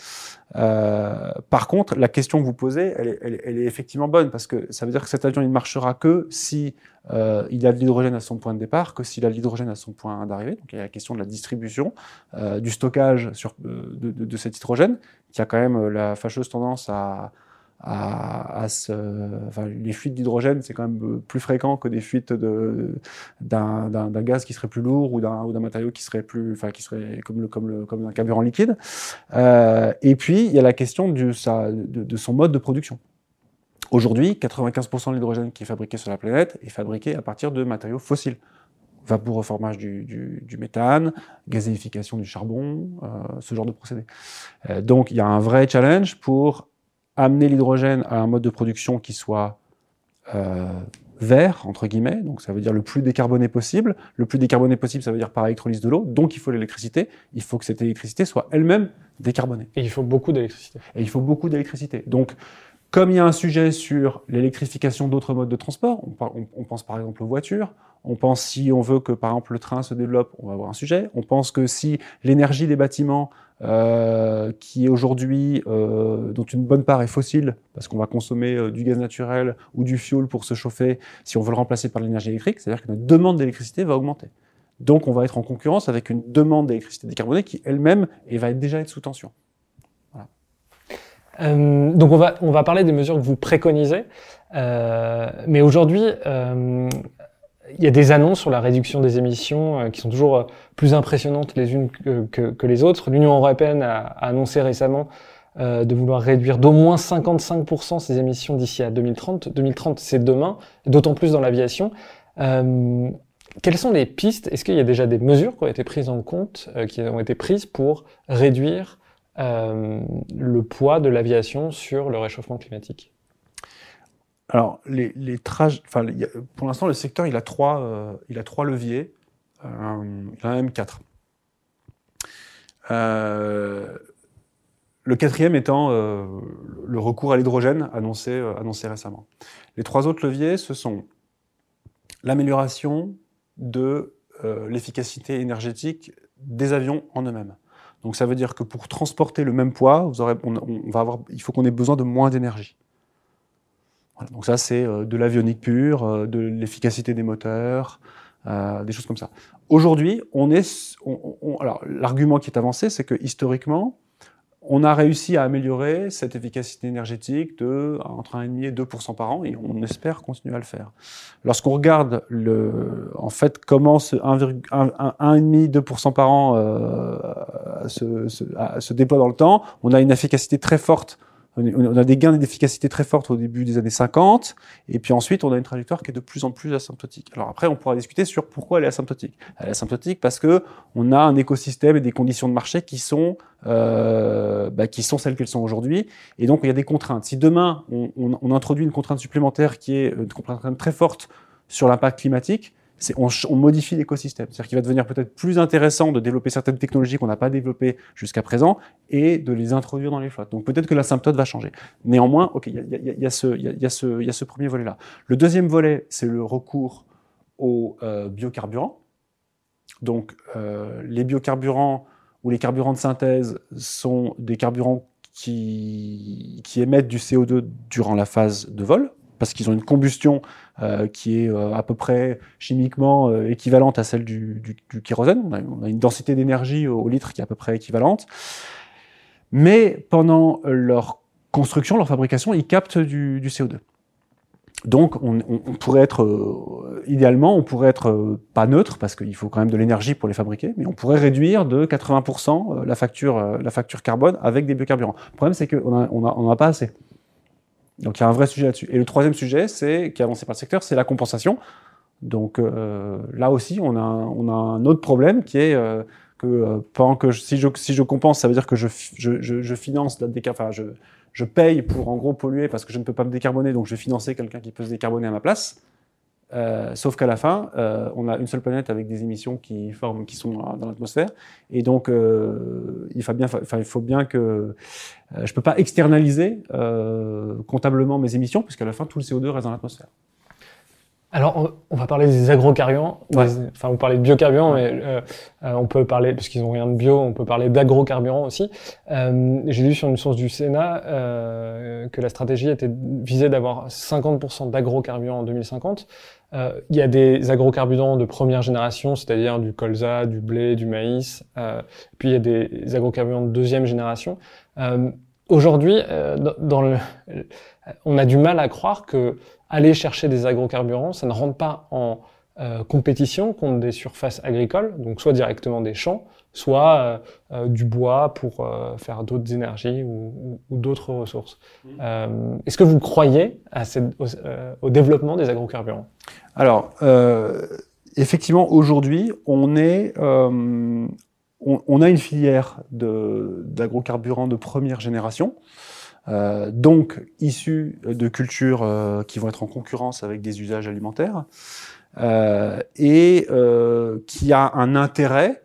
Euh, par contre, la question que vous posez, elle est, elle, elle est, effectivement bonne parce que ça veut dire que cet avion ne marchera que si euh, il a de l'hydrogène à son point de départ, que s'il a de l'hydrogène à son point d'arrivée. Donc il y a la question de la distribution, euh, du stockage sur, de, de, de, cet hydrogène, qui a quand même la fâcheuse tendance à à, à ce, enfin, les fuites d'hydrogène, c'est quand même plus fréquent que des fuites d'un de, gaz qui serait plus lourd ou d'un matériau qui serait plus, enfin, qui serait comme le, comme le, comme un carburant liquide. Euh, et puis, il y a la question du, sa, de, de son mode de production. Aujourd'hui, 95% de l'hydrogène qui est fabriqué sur la planète est fabriqué à partir de matériaux fossiles vaporoformage du, du, du, méthane, gazéification du charbon, euh, ce genre de procédé. Euh, donc il y a un vrai challenge pour amener l'hydrogène à un mode de production qui soit euh, vert, entre guillemets, donc ça veut dire le plus décarboné possible. Le plus décarboné possible, ça veut dire par électrolyse de l'eau, donc il faut l'électricité. Il faut que cette électricité soit elle-même décarbonée. Et il faut beaucoup d'électricité. Et il faut beaucoup d'électricité. Donc, comme il y a un sujet sur l'électrification d'autres modes de transport, on, on, on, pense par exemple aux voitures, on pense si on veut que par exemple le train se développe, on va avoir un sujet. On pense que si l'énergie des bâtiments, euh, qui est aujourd'hui, euh, dont une bonne part est fossile, parce qu'on va consommer euh, du gaz naturel ou du fioul pour se chauffer, si on veut le remplacer par l'énergie électrique, c'est-à-dire que notre demande d'électricité va augmenter. Donc on va être en concurrence avec une demande d'électricité décarbonée qui elle-même va déjà être sous tension. Euh, donc on va, on va parler des mesures que vous préconisez. Euh, mais aujourd'hui, il y a des annonces sur la réduction des émissions euh, qui sont toujours euh, plus impressionnantes les unes que, les autres. L'Union européenne a, annoncé récemment euh, de vouloir réduire d'au moins 55% ses émissions d'ici à 2030. 2030, c'est demain, d'autant plus dans l'aviation. quelles sont les pistes? Est-ce qu'il y a déjà des mesures qui ont été prises en compte, qui ont été prises pour réduire le poids de l'aviation sur le réchauffement climatique? Alors, les, les enfin, pour l'instant, le secteur, il a trois, euh, il a trois leviers. Euh, il en a même quatre. Euh, le quatrième étant le recours à l'hydrogène annoncé, annoncé récemment. Les trois autres leviers, ce sont l'amélioration de l'efficacité énergétique des avions en eux-mêmes. Donc ça veut dire que pour transporter le même poids, vous aurez, on, on va avoir, il faut qu'on ait besoin de moins d'énergie. Donc ça, c'est euh, de l'avionique pure, euh, de l'efficacité des moteurs, euh, des choses comme ça. Aujourd'hui, on est, on, on, alors l'argument qui est avancé, c'est que historiquement, on a réussi à améliorer cette efficacité énergétique de entre 1,5 et 2% par an, et on espère continuer à le faire. Lorsqu'on regarde le, en fait comment ce 1,5-2% par an euh, se, se, se, déploie dans le temps, on a une efficacité très forte on a des gains d'efficacité très fortes au début des années 50, et puis ensuite on a une trajectoire qui est de plus en plus asymptotique. Alors après, on pourra discuter sur pourquoi elle est asymptotique. Elle est asymptotique parce que on a un écosystème et des conditions de marché qui sont euh, bah, qui sont celles qu'elles sont aujourd'hui, et donc il y a des contraintes. Si demain on, on, on introduit une contrainte supplémentaire qui est une contrainte très forte sur l'impact climatique, on, modifie l'écosystème. C'est-à-dire qu'il va devenir peut-être plus intéressant de développer certaines technologies qu'on n'a pas développées jusqu'à présent et de les introduire dans les flottes. Donc peut-être que la symptôme va changer. Néanmoins, ok, il y a, ce, premier volet-là. Le deuxième volet, c'est le recours aux euh, biocarburants. Donc euh, les biocarburants ou les carburants de synthèse sont des carburants qui émettent du CO2 durant la phase de vol, parce qu'ils ont une combustion euh, qui est euh, à peu près chimiquement euh, équivalente à celle du, du, du kérosène. On a, une densité d'énergie au, litre qui est à peu près équivalente. Mais pendant leur construction, leur fabrication, ils captent du, du CO2. Donc, on, on, pourrait être, euh, idéalement, on pourrait être euh, pas neutre parce qu'il faut quand même de l'énergie pour les fabriquer, mais on pourrait réduire de 80% la facture, la facture carbone avec des biocarburants. Le problème, c'est qu'on n'a on a, on a pas assez. Donc il y a un vrai sujet là-dessus. Et le troisième sujet, c'est qui est avancé par le secteur, c'est la compensation. Donc euh, là aussi, on a, on a un autre problème qui est euh, que euh, pendant que je, si, je, si je compense, ça veut dire que je, je, je, finance la enfin je, je paye pour en gros polluer parce que je ne peux pas me décarboner, donc je vais financer quelqu'un qui peut se décarboner à ma place. Euh, sauf qu'à la fin, euh, on a une seule planète avec des émissions qui forment, qui sont dans l'atmosphère, et donc euh, il faut bien, enfin il faut bien que je peux pas externaliser comptablement mes émissions, puisqu'à la fin tout le CO2 reste dans l'atmosphère. Alors, on va parler des agrocarburants. enfin, vous parlez de biocarburants, mais euh, euh, on peut parler, puisqu'ils n'ont rien de bio, on peut parler d'agrocarburants aussi. Euh, J'ai lu sur une source du Sénat euh, que la stratégie était visée d'avoir 50% d'agrocarburants en 2050. Euh, il y a des agrocarburants de première génération, c'est-à-dire du colza, du blé, du maïs. puis il y a des agrocarburants de deuxième génération. Aujourd'hui, dans le, on a du mal à croire que aller chercher des agrocarburants, ça ne rentre pas en euh, compétition contre des surfaces agricoles, donc soit directement des champs, soit euh, euh, du bois pour faire d'autres énergies ou, d'autres ressources. Mmh. Est-ce que vous croyez à au, développement des agrocarburants? Alors, effectivement, aujourd'hui, on est on, a une filière d'agrocarburants de, première génération euh, donc issus de cultures euh, qui vont être en concurrence avec des usages alimentaires, euh, et euh, qui a un intérêt,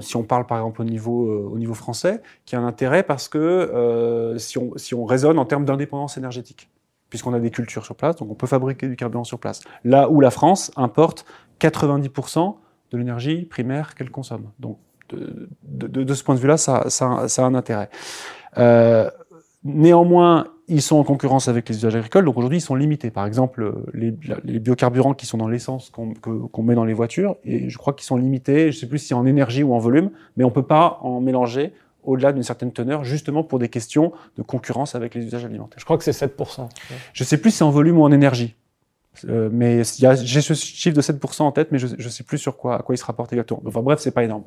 si on parle par exemple au niveau, au niveau français, qui a un intérêt parce que si on raisonne en termes d'indépendance énergétique, puisqu'on a des cultures sur place, donc on peut fabriquer du carburant sur place. Là où la France importe 90% de l'énergie primaire qu'elle consomme. Donc de, ce point de vue-là, ça, a un intérêt. Euh, Néanmoins, ils sont en concurrence avec les usages agricoles, donc aujourd'hui ils sont limités. Par exemple, les, biocarburants qui sont dans l'essence qu'on met dans les voitures, et je crois qu'ils sont limités, je sais plus si en énergie ou en volume, mais on peut pas en mélanger au-delà d'une certaine teneur, justement pour des questions de concurrence avec les usages alimentaires. Je crois que c'est 7%. Je sais plus si c'est en volume ou en énergie. Euh, mais j'ai ce chiffre de 7% en tête, mais je, ne sais plus sur quoi, à quoi il se rapporte exactement. Enfin bref, c'est pas énorme.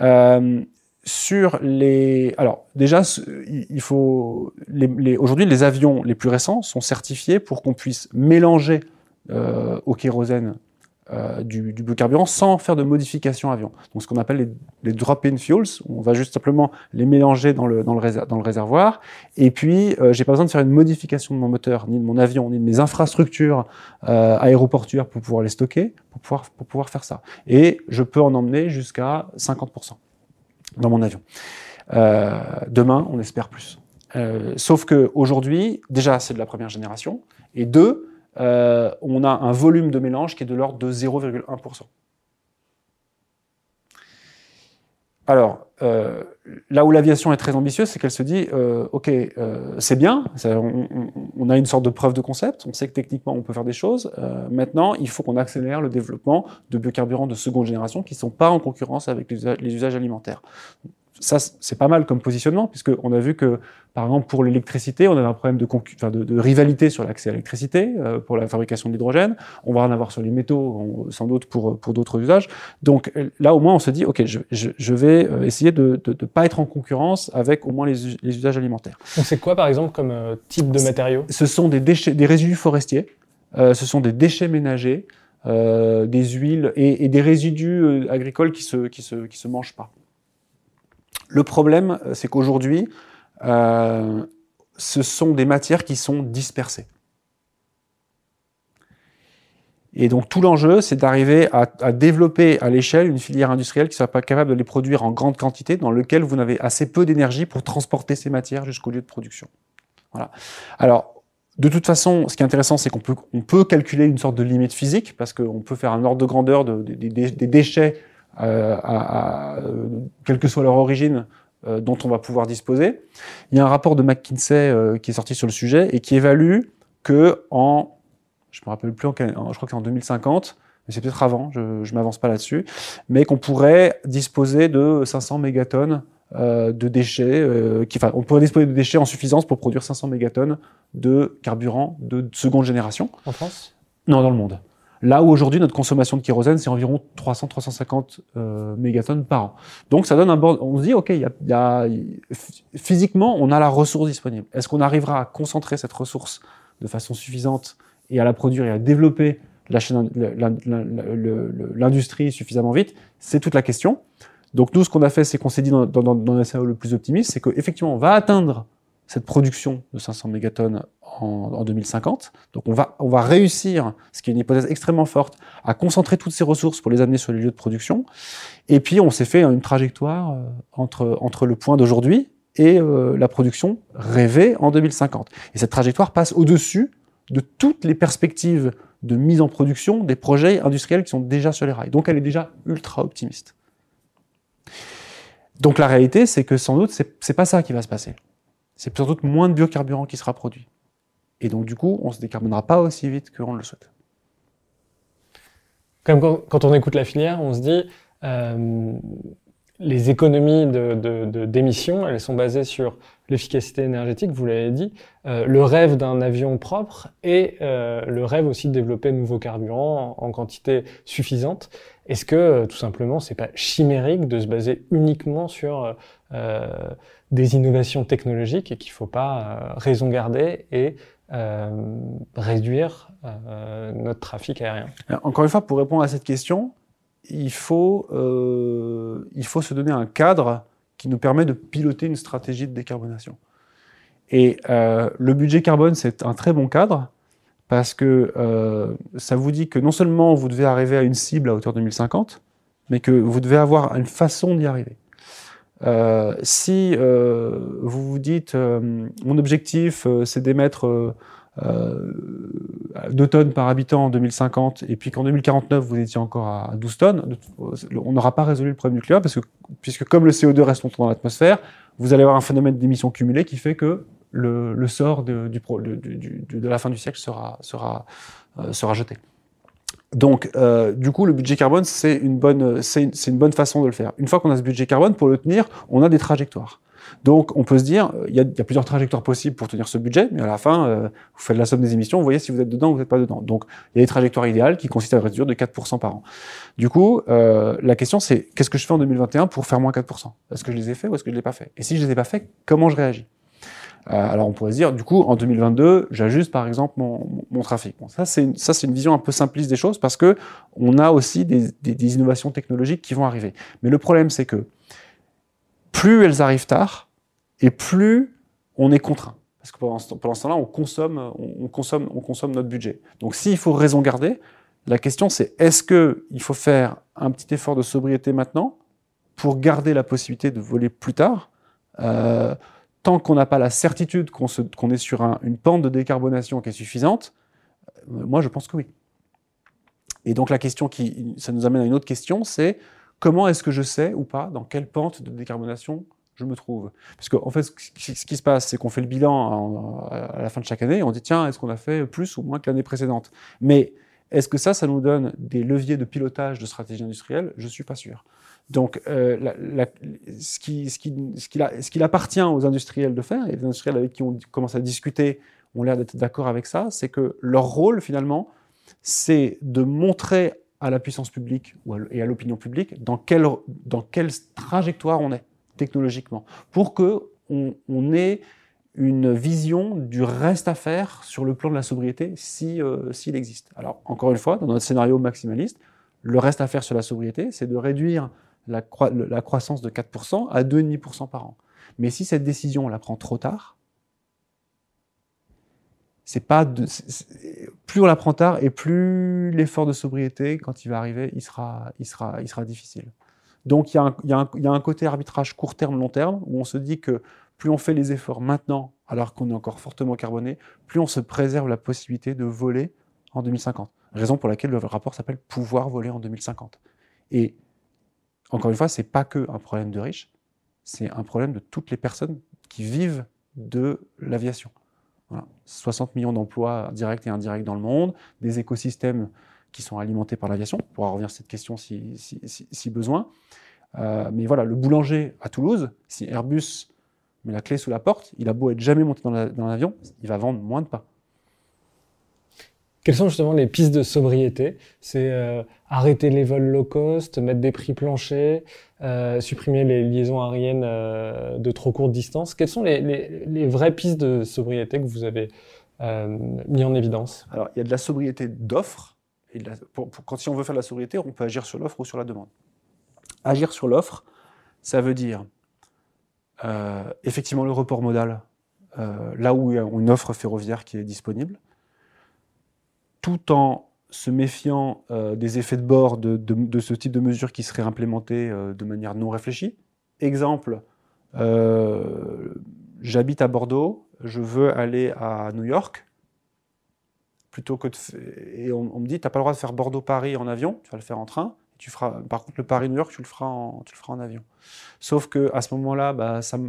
Euh, sur les. Alors, déjà, il faut. Les, Aujourd'hui, les avions les plus récents sont certifiés pour qu'on puisse mélanger euh, au kérosène euh, du, du, biocarburant sans faire de modification avion. Donc, ce qu'on appelle les, les drop-in fuels. On va juste simplement les mélanger dans le, dans le, réservoir. Et puis, euh, j'ai pas besoin de faire une modification de mon moteur, ni de mon avion, ni de mes infrastructures euh, aéroportuaires pour pouvoir les stocker, pour pouvoir, pour pouvoir faire ça. Et je peux en emmener jusqu'à 50% dans mon avion. Euh, demain, on espère plus. Euh, sauf que aujourd'hui, déjà, c'est de la première génération, et deux, euh, on a un volume de mélange qui est de l'ordre de 0,1%. Alors, euh, là où l'aviation est très ambitieuse, c'est qu'elle se dit, euh, ok, c'est bien, on, a une sorte de preuve de concept, on sait que techniquement on peut faire des choses. Maintenant, il faut qu'on accélère le développement de biocarburants de seconde génération qui ne sont pas en concurrence avec les usages alimentaires ça, c'est pas mal comme positionnement, puisqu'on a vu que, par exemple, pour l'électricité, on avait un problème de, enfin, de, de rivalité sur l'accès à l'électricité, euh, pour la fabrication de l'hydrogène. On va en avoir sur les métaux, sans doute pour, pour d'autres usages. Donc là, au moins, on se dit, OK, je, je, je vais euh, essayer de ne pas être en concurrence avec au moins les, les usages alimentaires. Donc c'est quoi, par exemple, comme euh, type de matériaux? Ce sont des déchets, des résidus forestiers, ce sont des déchets ménagers, des huiles et, et des résidus agricoles qui se, qui se, qui se mangent pas. Le problème, euh, c'est qu'aujourd'hui, euh, ce sont des matières qui sont dispersées. Et donc tout l'enjeu, c'est d'arriver à, développer à l'échelle une filière industrielle qui soit pas capable de les produire en grande quantité, dans lequel vous n'avez assez peu d'énergie pour transporter ces matières jusqu'au lieu de production. Voilà. Alors, de toute façon, ce qui est intéressant, c'est qu'on peut, calculer une sorte de limite physique, parce qu'on peut faire un ordre de grandeur de, des déchets euh, à, quelle que soit leur origine, euh, dont on va pouvoir disposer. Il y a un rapport de McKinsey euh, qui est sorti sur le sujet et qui évalue que en, je me rappelle plus, en, je crois que c'est en 2050, mais c'est peut-être avant, je, ne m'avance pas là-dessus, mais qu'on pourrait disposer de 500 mégatonnes euh, de déchets, euh, qui, enfin, on pourrait disposer de déchets en suffisance pour produire 500 mégatonnes de carburant de seconde génération. En France? Non, dans le monde. Là où aujourd'hui notre consommation de kérosène c'est environ 300-350 euh, mégatonnes par an. Donc ça donne un bord. On se dit ok, y a, y a, physiquement on a la ressource disponible. Est-ce qu'on arrivera à concentrer cette ressource de façon suffisante et à la produire et à développer l'industrie suffisamment vite? C'est toute la question. Donc nous ce qu'on a fait c'est qu'on s'est dit dans, dans, dans, le scénario le plus optimiste, c'est qu'effectivement on va atteindre cette production de 500 mégatonnes en, 2050. Donc on va, on va réussir, ce qui est une hypothèse extrêmement forte, à concentrer toutes ces ressources pour les amener sur les lieux de production. Et puis on s'est fait une trajectoire euh, entre, entre le point d'aujourd'hui et euh, la production rêvée en 2050. Et cette trajectoire passe au-dessus de toutes les perspectives de mise en production des projets industriels qui sont déjà sur les rails. Donc elle est déjà ultra optimiste. Donc la réalité, c'est que sans doute, c'est pas ça qui va se passer c'est sans doute moins de biocarburant qui sera produit. Et donc, du coup, on ne se décarbonera pas aussi vite qu'on le souhaite. Comme quand on écoute la filière, on se dit, euh, les économies d'émissions, de, elles sont basées sur l'efficacité énergétique, vous l'avez dit, euh, le rêve d'un avion propre et euh, le rêve aussi de développer de nouveaux carburants en, quantité suffisante. Est-ce que tout simplement c'est pas chimérique de se baser uniquement sur des innovations technologiques et qu'il faut pas raison garder et réduire notre trafic aérien? Encore une fois, pour répondre à cette question, il faut, euh, il faut se donner un cadre qui nous permet de piloter une stratégie de décarbonation. Et euh, le budget carbone, c'est un très bon cadre parce que euh, ça vous dit que non seulement vous devez arriver à une cible à hauteur de 2050, mais que vous devez avoir une façon d'y arriver. si vous vous dites mon objectif c'est d'émettre euh, 2 tonnes par habitant en 2050, et puis qu'en 2049, vous étiez encore à 12 tonnes, on n'aura pas résolu le problème nucléaire, parce que, puisque comme le CO2 reste longtemps dans l'atmosphère, vous allez avoir un phénomène d'émission cumulée qui fait que le, sort de, la fin du siècle sera, euh, jeté. Donc, euh, du coup, le budget carbone, c'est une, bonne, façon de le faire. Une fois qu'on a ce budget carbone, pour le tenir, on a des trajectoires. Donc on peut se dire, il y, a, plusieurs trajectoires possibles pour tenir ce budget, mais à la fin, euh, vous faites la somme des émissions, vous voyez si vous êtes dedans ou vous n'êtes pas dedans. Donc il y a des trajectoires idéales qui consistent à réduire de 4% par an. Du coup, euh, la question c'est, qu'est-ce que je fais en 2021 pour faire moins 4% Est-ce que je les ai fait ou est-ce que je ne les ai pas fait? Et si je les ai pas fait, comment je réagis? euh, alors on pourrait se dire, du coup, en 2022, j'ajuste par exemple mon, mon trafic. Bon, ça c'est une, ça c'est une vision un peu simpliste des choses parce que on a aussi des, des, des innovations technologiques qui vont arriver. Mais le problème c'est que plus elles arrivent tard, et plus on est contraint. Parce que pendant ce, temps-là, on consomme, on, consomme, on consomme notre budget. Donc s'il faut raison garder, la question c'est est-ce qu'il faut faire un petit effort de sobriété maintenant pour garder la possibilité de voler plus tard? Euh, Tant qu'on n'a pas la certitude qu'on est sur une pente de décarbonation qui est suffisante, euh, moi je pense que oui. Et donc la question qui, ça nous amène à une autre question, c'est comment est-ce que je sais ou pas dans quelle pente de décarbonation je me trouve? Parce qu'en en fait, ce qui se passe, c'est qu'on fait le bilan à la fin de chaque année et on dit tiens, est-ce qu'on a fait plus ou moins que l'année précédente? Mais est-ce que ça, ça nous donne des leviers de pilotage de stratégie industrielle? Je suis pas sûr. Donc, euh, ce, qui, qui, qu'il ce qu'il appartient aux industriels de faire, et les industriels avec qui on commence à discuter ont l'air d'être d'accord avec ça, c'est que leur rôle, finalement, c'est de montrer à la puissance publique et à l'opinion publique dans quelle, dans quelle trajectoire on est technologiquement, pour que on, ait une vision du reste à faire sur le plan de la sobriété si euh, s'il existe. Alors encore une fois, dans notre scénario maximaliste, le reste à faire sur la sobriété, c'est de réduire la, croissance de 4% à 2,5% par an. Mais si cette décision on la prend trop tard, c'est pas plus on la prend tard et plus l'effort de sobriété, quand il va arriver, il sera, il sera, il sera difficile. Donc il y, a un, côté arbitrage court terme, long terme, où on se dit que plus on fait les efforts maintenant, alors qu'on est encore fortement carboné, plus on se préserve la possibilité de voler en 2050. Raison pour laquelle le rapport s'appelle pouvoir voler en 2050. Et encore une fois, c'est pas que un problème de riches, c'est un problème de toutes les personnes qui vivent de l'aviation. 60 millions d'emplois directs et indirects dans le monde, des écosystèmes qui sont alimentés par l'aviation. On pourra revenir à cette question si, besoin. Euh, mais voilà, le boulanger à Toulouse, si Airbus met la clé sous la porte, il a beau être jamais monté dans l'avion, il va vendre moins de pain. Quelles sont justement les pistes de sobriété? C'est euh, arrêter les vols low cost, mettre des prix planchers, euh, supprimer les liaisons aériennes de trop courte distance. Quelles sont les, vraies pistes de sobriété que vous avez mis en évidence? Alors, il y a de la sobriété d'offres, quand si on veut faire la sobriété, on peut agir sur l'offre ou sur la demande. Agir sur l'offre, ça veut dire euh, effectivement le report modal là où il y a une offre ferroviaire qui est disponible, tout en se méfiant des effets de bord de, de, ce type de mesures qui seraient implémentées de manière non réfléchie. Exemple, j'habite à Bordeaux, je veux aller à New York, plutôt que de et on, me dit, tu n'as pas le droit de faire Bordeaux-Paris en avion, tu vas le faire en train, tu feras, par contre, le Paris-New York, tu le feras en, tu le feras en avion. Sauf que à ce moment-là, bah, ça ne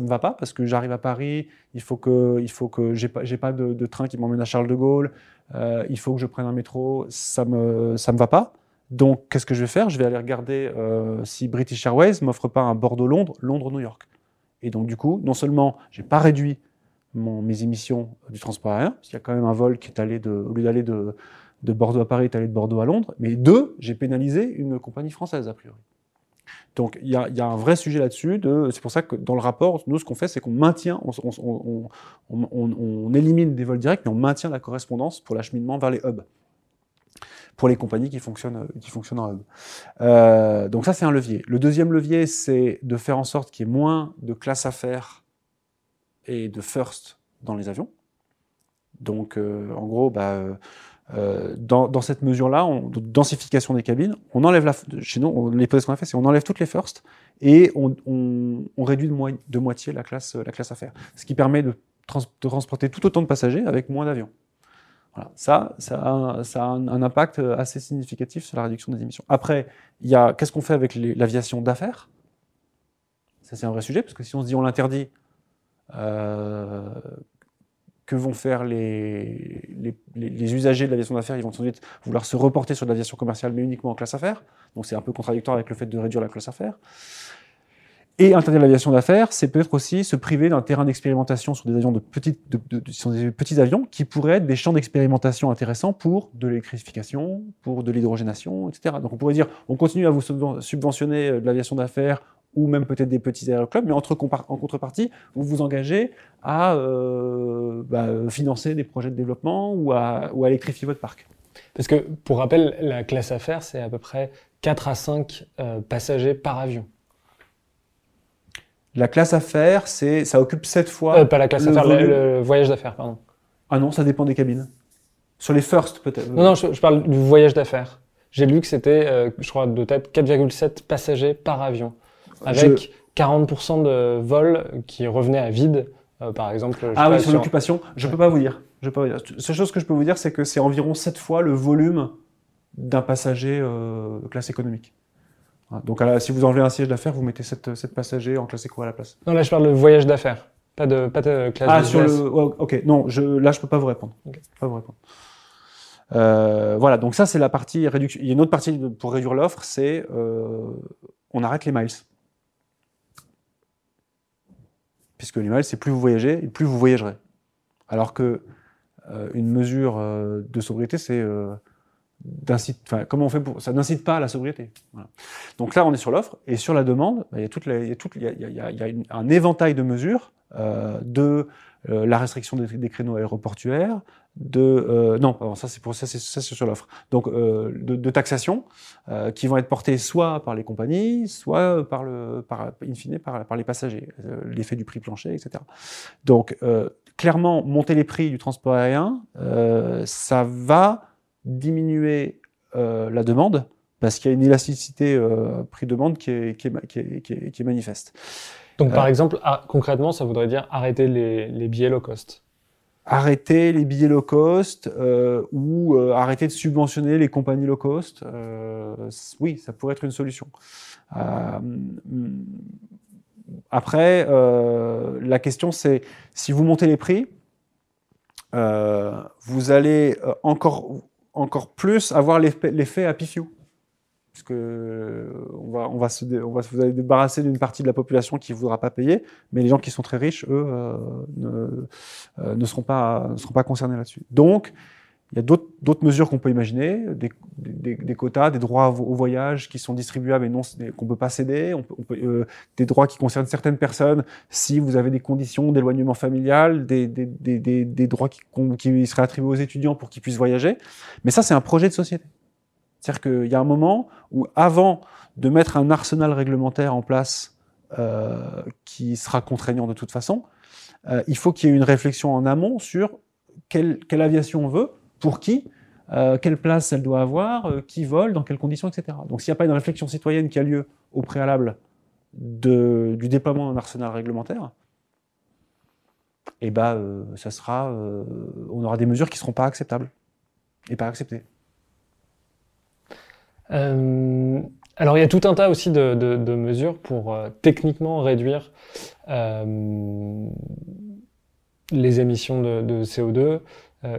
me va pas parce que j'arrive à Paris, il faut que, il faut que j'ai pas, pas de, train qui m'emmène à Charles de Gaulle, euh, il faut que je prenne un métro, ça me, ça me va pas. Donc, qu'est-ce que je vais faire? Je vais aller regarder euh, si British Airways m'offre pas un Bordeaux-Londres, Londres-New York. Et donc, du coup, non seulement j'ai pas réduit mon, mes émissions du transport aérien, parce qu'il y a quand même un vol qui est allé de, au lieu d'aller de, de Bordeaux à Paris, est allé de Bordeaux à Londres. Mais deux, j'ai pénalisé une compagnie française, a priori. Donc il y a, un vrai sujet là-dessus. C'est pour ça que dans le rapport, nous, ce qu'on fait, c'est qu'on maintient, on, élimine des vols directs, mais on maintient la correspondance pour l'acheminement vers les hubs pour les compagnies qui fonctionnent, qui fonctionnent en hub. Euh, donc ça, c'est un levier. Le deuxième levier, c'est de faire en sorte qu'il y ait moins de classe affaires et de first dans les avions. Donc, euh, en gros, bah, euh, dans, dans, cette mesure-là, de densification des cabines, on enlève la, chez nous, l'hypothèse qu'on a fait, c'est on enlève toutes les first et on, on, on réduit de, de, moitié la classe, la classe affaires. Ce qui permet de, trans, de transporter tout autant de passagers avec moins d'avions. Voilà. Ça, ça a, ça a un, impact assez significatif sur la réduction des émissions. Après, il y a qu'est-ce qu'on fait avec l'aviation d'affaires? Ça, c'est un vrai sujet, parce que si on se dit on l'interdit, euh, que vont faire les, les, usagers de l'aviation d'affaires Ils vont ensuite vouloir se reporter sur l'aviation commerciale, mais uniquement en classe affaires. Donc c'est un peu contradictoire avec le fait de réduire la classe affaires. Et interdire l'aviation d'affaires, c'est peut-être aussi se priver d'un terrain d'expérimentation sur des avions de petites, des petits avions qui pourraient être des champs d'expérimentation intéressants pour de l'électrification, pour de l'hydrogénation, etc. Donc on pourrait dire, on continue à vous subventionner euh, de l'aviation d'affaires ou même peut-être des petits aéroclubs, mais entre, en contrepartie, vous vous engagez à euh, bah, financer des projets de développement ou à, ou à électrifier votre parc. Parce que, pour rappel, la classe affaires, c'est à peu près 4 à 5 euh, passagers par avion. La classe affaires, c'est, ça occupe 7 fois. Euh, pas la classe affaires, le, voyage d'affaires, pardon. Ah non, ça dépend des cabines. Sur les first, peut-être. Non, non, je, je, parle du voyage d'affaires. J'ai lu que c'était, euh, je crois, de tête 4,7 passagers par avion. Avec 40% de vols qui revenaient à vide, euh, par exemple. Ah oui, sur l'occupation, je peux pas vous dire. Je peux pas vous dire. La seule chose que je peux vous dire, c'est que c'est environ 7 fois le volume d'un passager euh, classe économique. Donc si vous enlevez un siège d'affaires, vous mettez 7, 7 passagers en classe éco à la place. Non, là je parle de voyage d'affaires, pas de, pas de classe Ah, sur le. ok, non, je, là je peux pas vous répondre. Okay. Pas vous répondre. Euh, voilà, donc ça c'est la partie réduction. Il y a une autre partie pour réduire l'offre, c'est euh, on arrête les miles. Puisque miles, c'est plus vous voyagez, plus vous voyagerez. Alors que euh, une mesure euh, de sobriété, c'est euh, comment on fait pour ça n'incite pas à la sobriété. Donc là, on est sur l'offre et sur la demande, il y a toute, il y a, un éventail de mesures euh, de la restriction des, créneaux aéroportuaires, de euh, non, ça c'est pour ça c'est ça c'est sur l'offre. Donc euh, de, de, taxation euh, qui vont être portées soit par les compagnies, soit par le par in fine par, par les passagers, euh, l'effet du prix plancher, etc. Donc clairement monter les prix du transport aérien, ça va diminuer la demande parce qu'il y a une élasticité prix-demande qui est, qui, est, qui, est, qui, est, qui est manifeste. Donc, par euh, exemple, concrètement, ça voudrait dire arrêter les, les, billets low cost. Arrêter les billets low cost euh, ou euh, arrêter de subventionner les compagnies low cost. Euh, oui, ça pourrait être une solution. Après, la question c'est si vous montez les prix, vous allez encore encore plus avoir l'effet Happy Few puisque on va, on va, se, on va vous allez débarrasser d'une partie de la population qui ne voudra pas payer, mais les gens qui sont très riches, eux, euh, ne, euh, ne, seront pas, ne seront pas concernés là-dessus. Donc, il y a d'autres mesures qu'on peut imaginer, des, des, des, quotas, des droits au voyage qui sont distribuables et non qu'on peut pas céder, on peut, euh, des droits qui concernent certaines personnes si vous avez des conditions d'éloignement familial, des, des droits qui, qui seraient attribués aux étudiants pour qu'ils puissent voyager. Mais ça, c'est un projet de société. C'est-à-dire qu'il y a un moment où, avant de mettre un arsenal réglementaire en place qui sera contraignant de toute façon. il faut qu'il y ait une réflexion en amont sur quelle, aviation on veut, pour qui, quelle place elle doit avoir, qui vole, dans quelles conditions, etc. Donc s'il n'y a pas une réflexion citoyenne qui a lieu au préalable du déploiement d'un arsenal réglementaire, eh ben, euh, euh, on aura des mesures qui ne seront pas acceptables et pas acceptées. Euh, alors il y a tout un tas aussi de, de, mesures pour techniquement réduire les émissions de, de CO2.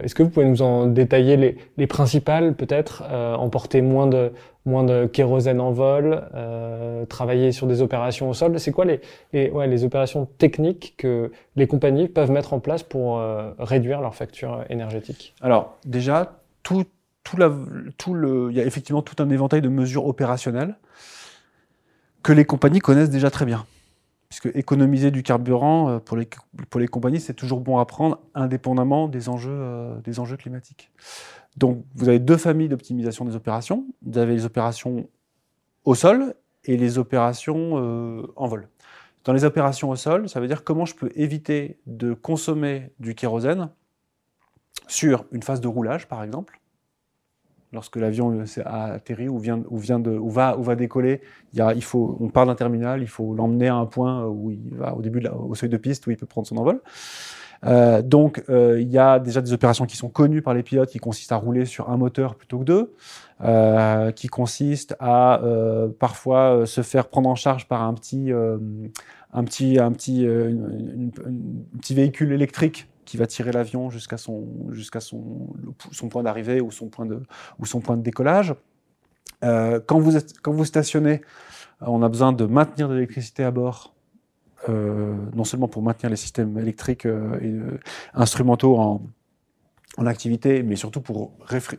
Est-ce que vous pouvez nous en détailler les, les principales, peut-être emporter moins de, moins de kérosène en vol, euh, travailler sur des opérations au sol? C'est quoi les, les, ouais, les, opérations techniques que les compagnies peuvent mettre en place pour euh, réduire leur facture énergétique? Alors déjà, tout, il y a effectivement tout un éventail de mesures opérationnelles que les compagnies connaissent déjà très bien. Puisque économiser du carburant, euh, pour les, compagnies, c'est toujours bon à prendre, indépendamment des enjeux, euh, des enjeux climatiques. Donc, vous avez deux familles d'optimisation des opérations. Vous avez les opérations au sol et les opérations euh, en vol. Dans les opérations au sol, ça veut dire comment je peux éviter de consommer du kérosène sur une phase de roulage, par exemple. Lorsque l'avion a atterri ou, vient, ou, vient de, ou, va, ou va décoller, il, faut, on part d'un terminal, il faut l'emmener à un point où il va au début, au seuil de piste, où il peut prendre son envol. Euh, donc, euh, il y a déjà des opérations qui sont connues par les pilotes, qui consistent à rouler sur un moteur plutôt que deux, euh, qui consistent à euh, parfois euh, se faire prendre en charge par un petit, un petit, un petit, un petit véhicule électrique qui va tirer l'avion jusqu'à son, jusqu'à son, point d'arrivée ou son point de, ou son point de décollage. quand vous quand vous stationnez, on a besoin de maintenir de l'électricité à bord euh, non seulement pour maintenir les systèmes électriques euh, et euh, instrumentaux en, en activité, mais surtout pour,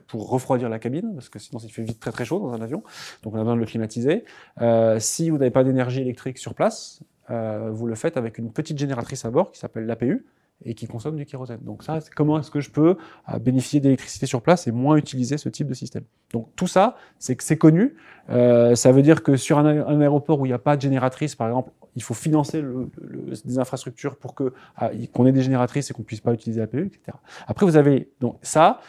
pour refroidir la cabine, parce que sinon il fait vite très très chaud dans un avion, donc on a besoin de le climatiser. Euh, si vous n'avez pas d'énergie électrique sur place, euh, vous le faites avec une petite génératrice à bord qui s'appelle l'APU, et qui consomme du kérosène. Donc ça, c'est comment est-ce que je peux euh, bénéficier d'électricité sur place et moins utiliser ce type de système. Donc tout ça, c'est que c'est connu. Euh, ça veut dire que sur un, un aéroport où il n'y a pas de génératrice, par exemple, il faut financer le, le, des infrastructures pour que ah, qu'on ait des génératrices et qu'on puisse pas utiliser la PE, etc. Après, vous avez donc ça,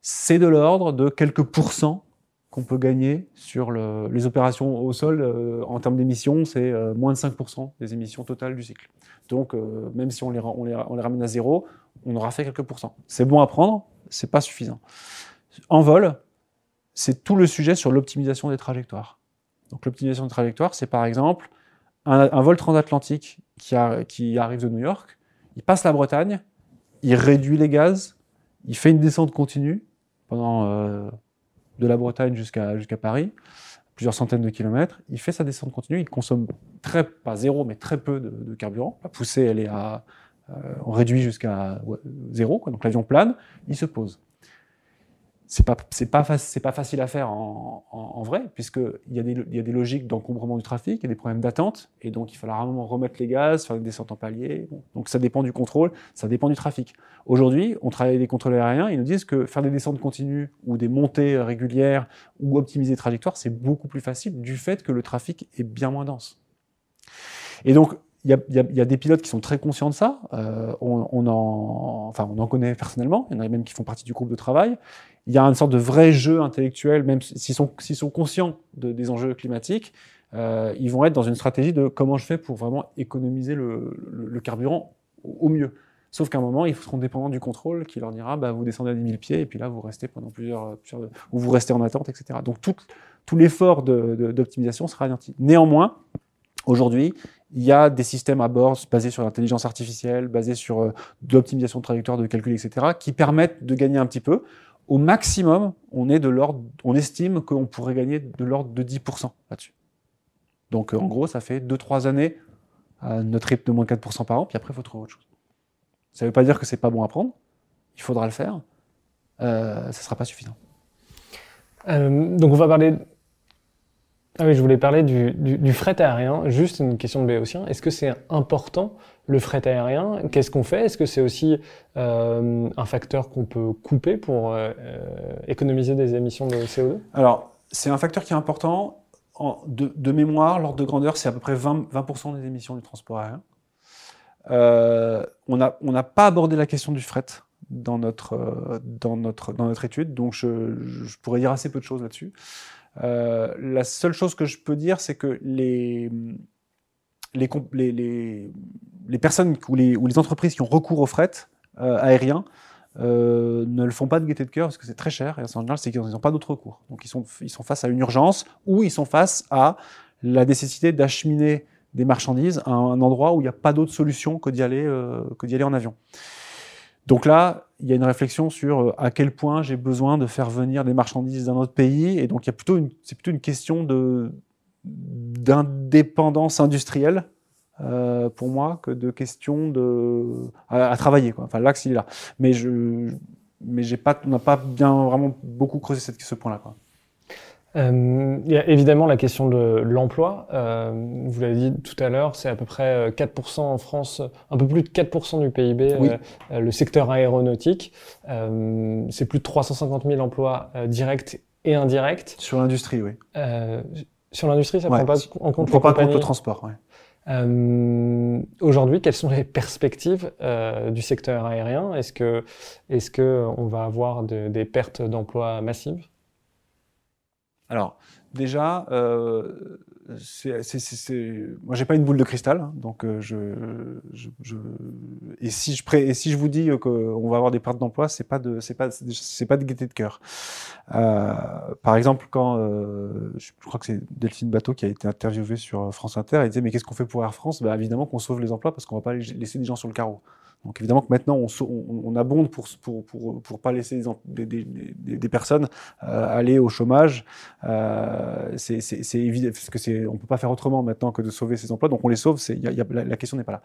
c'est de l'ordre de quelques pourcents qu'on peut gagner sur le, les opérations au sol euh, en termes d'émissions, c'est euh, moins de 5% des émissions totales du cycle. Donc, euh, même si on les, ramène à zéro, on aura fait quelques pourcents. C'est bon à prendre, c'est pas suffisant. En vol, c'est tout le sujet sur l'optimisation des trajectoires. Donc, l'optimisation des trajectoires, c'est par exemple un, vol transatlantique qui arrive de New York, il passe la Bretagne, il réduit les gaz, il fait une descente continue pendant de la Bretagne jusqu'à Paris, plusieurs centaines de kilomètres. Il fait sa descente continue, il consomme très, pas zéro, mais très peu de, de carburant. La poussée, elle est à, euh, on réduit jusqu'à zéro, quoi. donc l'avion plane, il se pose c'est pas c'est pas c'est pas facile à faire en, en, en vrai puisque il y a des il y a des logiques d'encombrement du trafic, il y a des problèmes d'attente et donc il faudra un moment remettre les gaz, faire une descente en palier. Donc ça dépend du contrôle, ça dépend du trafic. Aujourd'hui, on travaille avec des contrôleurs aériens, ils nous disent que faire des descentes continues ou des montées régulières ou optimiser les trajectoires, c'est beaucoup plus facile du fait que le trafic est bien moins dense. Et donc il y, a, il, y a, des pilotes qui sont très conscients de ça. Euh, on, on, en, enfin, on en connaît personnellement. Il y en a même qui font partie du groupe de travail il y a une sorte de vrai jeu intellectuel, même s'ils sont, sont conscients de, des enjeux climatiques, euh, ils vont être dans une stratégie de comment je fais pour vraiment économiser le, le, le carburant au, mieux. Sauf qu'à un moment, ils seront dépendants du contrôle qui leur dira, bah, vous descendez à 10 000 pieds, et puis là, vous restez pendant plusieurs, plusieurs ou vous restez en attente, etc. Donc, tout, tout l'effort d'optimisation sera anéanti. Néanmoins, aujourd'hui, il y a des systèmes à bord basés sur l'intelligence artificielle, basés sur euh, de l'optimisation de trajectoire, de calcul, etc., qui permettent de gagner un petit peu au maximum, on est de l'ordre, on estime qu'on pourrait gagner de l'ordre de 10% là-dessus. Donc, en gros, ça fait 2-3 années notre rythme de moins 4% par an, puis après, il faut trouver autre chose. Ça ne veut pas dire que c'est pas bon à prendre. Il faudra le faire. Euh, ça ne sera pas suffisant. Euh, donc, on va parler ah oui, je voulais parler du, du, fret aérien. Juste une question de Béotien. Est-ce que c'est important le fret aérien? Qu'est-ce qu'on fait? Est-ce que c'est aussi euh, un facteur qu'on peut couper pour euh, économiser des émissions de CO2 Alors, c'est un facteur qui est important. de, mémoire, l'ordre de grandeur, c'est à peu près 20%, 20 des émissions du transport aérien. Euh, on n'a pas abordé la question du fret dans notre, dans notre, dans notre étude, donc je, pourrais dire assez peu de choses là-dessus. Euh, la seule chose que je peux dire, c'est que les, les, les, les, personnes ou les, entreprises qui ont recours au fret euh, aérien euh, ne le font pas de gaieté de cœur parce que c'est très cher et en général, c'est qu'ils n'ont pas d'autre recours. Donc ils sont, ils sont face à une urgence ou ils sont face à la nécessité d'acheminer des marchandises à un endroit où il n'y a pas d'autre solution que d'y aller, euh, que d'y aller en avion. Donc là, il y a une réflexion sur euh, à quel point j'ai besoin de faire venir des marchandises d'un autre pays, et donc il y a plutôt c'est plutôt une question d'indépendance industrielle euh, pour moi que de questions de à, travailler quoi. Enfin l'axe il est là, mais je mais j'ai pas on n'a pas bien vraiment beaucoup creusé ce point là quoi. Euh, il y a évidemment la question de l'emploi. Euh, vous l'avez dit tout à l'heure, c'est à peu près 4% euh, en France, un peu plus de 4% du PIB, euh, le secteur aéronautique. Euh, c'est plus de 350 000 emplois directs et indirects. Sur l'industrie, oui. sur l'industrie, ça ne prend pas en compte on prend pas compte le transport. Ouais. Euh, Aujourd'hui, quelles sont les perspectives euh, du secteur aérien? Est-ce que, est-ce que on va avoir de, des pertes d'emplois massives? Alors, déjà, euh, c'est, c'est, moi, j'ai pas une boule de cristal, hein, donc euh, je, et si je vous dis qu'on va avoir des pertes d'emploi, c'est pas de, pas, de gaieté de cœur. Euh, par exemple, quand je crois que c'est Delphine Bateau qui a été interviewée sur France Inter, elle disait mais qu'est-ce qu'on fait pour Air France? Bah, évidemment qu'on sauve les emplois parce qu'on va pas laisser des gens sur le carreau. Donc évidemment que maintenant on, on, abonde pour pour pour pour pas laisser des, personnes euh, aller au chômage. Euh, c'est évident parce que c'est peut pas faire autrement maintenant que de sauver ces emplois. Donc on les sauve. Y la, question n'est pas là.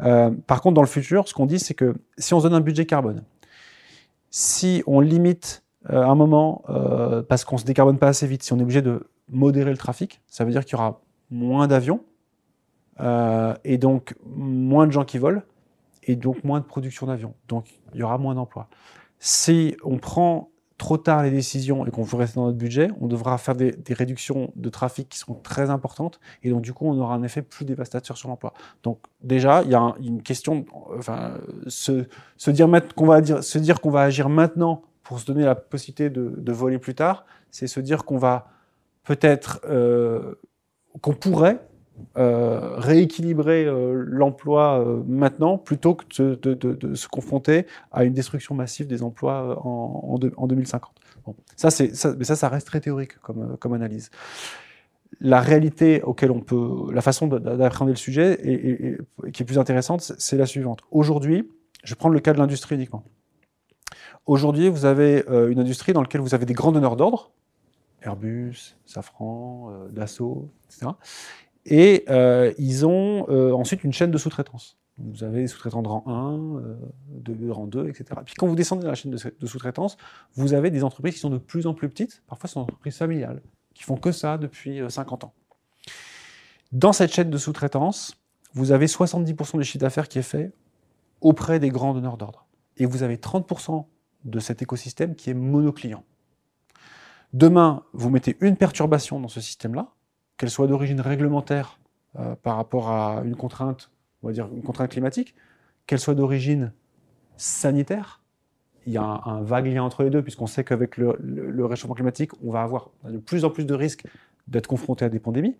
Euh, par contre dans le futur, ce qu'on dit c'est que si on se donne un budget carbone, si on limite euh, un moment parce qu'on se décarbone pas assez vite, si on est obligé de modérer le trafic, ça veut dire qu'il y aura moins d'avions et donc moins de gens qui volent et donc moins de production d'avions. Donc il y aura moins d'emplois. Si on prend trop tard les décisions et qu'on veut rester dans notre budget, on devra faire des, réductions de trafic qui seront très importantes et donc du coup on aura un effet plus dévastateur sur l'emploi. Donc déjà il y a un, une question, enfin se, se dire qu'on va dire, se dire qu'on va agir maintenant pour se donner la possibilité de, de voler plus tard, c'est se dire qu'on va peut-être euh, qu'on pourrait euh, rééquilibrer euh, l'emploi euh, maintenant plutôt que de, se confronter à une destruction massive des emplois en, en, de, en 2050. Bon, ça, ça, mais ça, ça reste très théorique comme, analyse. La réalité auquel on peut, la façon d'appréhender le sujet et, qui est plus intéressante, c'est la suivante. Aujourd'hui, je prendre le cas de l'industrie uniquement. Aujourd'hui, vous avez une industrie dans laquelle vous avez des grands donneurs d'ordre, Airbus, Safran, Dassault, etc. Et euh, ils ont euh, ensuite une chaîne de sous-traitance. Vous avez des sous-traitants de rang 1, euh, de rang 2, etc. Puis quand vous descendez dans la chaîne de, de sous-traitance, vous avez des entreprises qui sont de plus en plus petites, parfois ce sont des entreprises familiales, qui font que ça depuis 50 euh, ans. Dans cette chaîne de sous-traitance, vous avez 70% du chiffre d'affaires qui est fait auprès des grands donneurs d'ordre. Et vous avez 30% de cet écosystème qui est monoclient. Demain, vous mettez une perturbation dans ce système-là, qu'elle soit d'origine réglementaire euh, par rapport à une contrainte, on va dire une contrainte climatique, qu'elle soit d'origine sanitaire, il y a un, vague lien entre les deux, puisqu'on sait qu'avec le, réchauffement climatique, on va avoir de plus en plus de risques d'être confronté à des pandémies.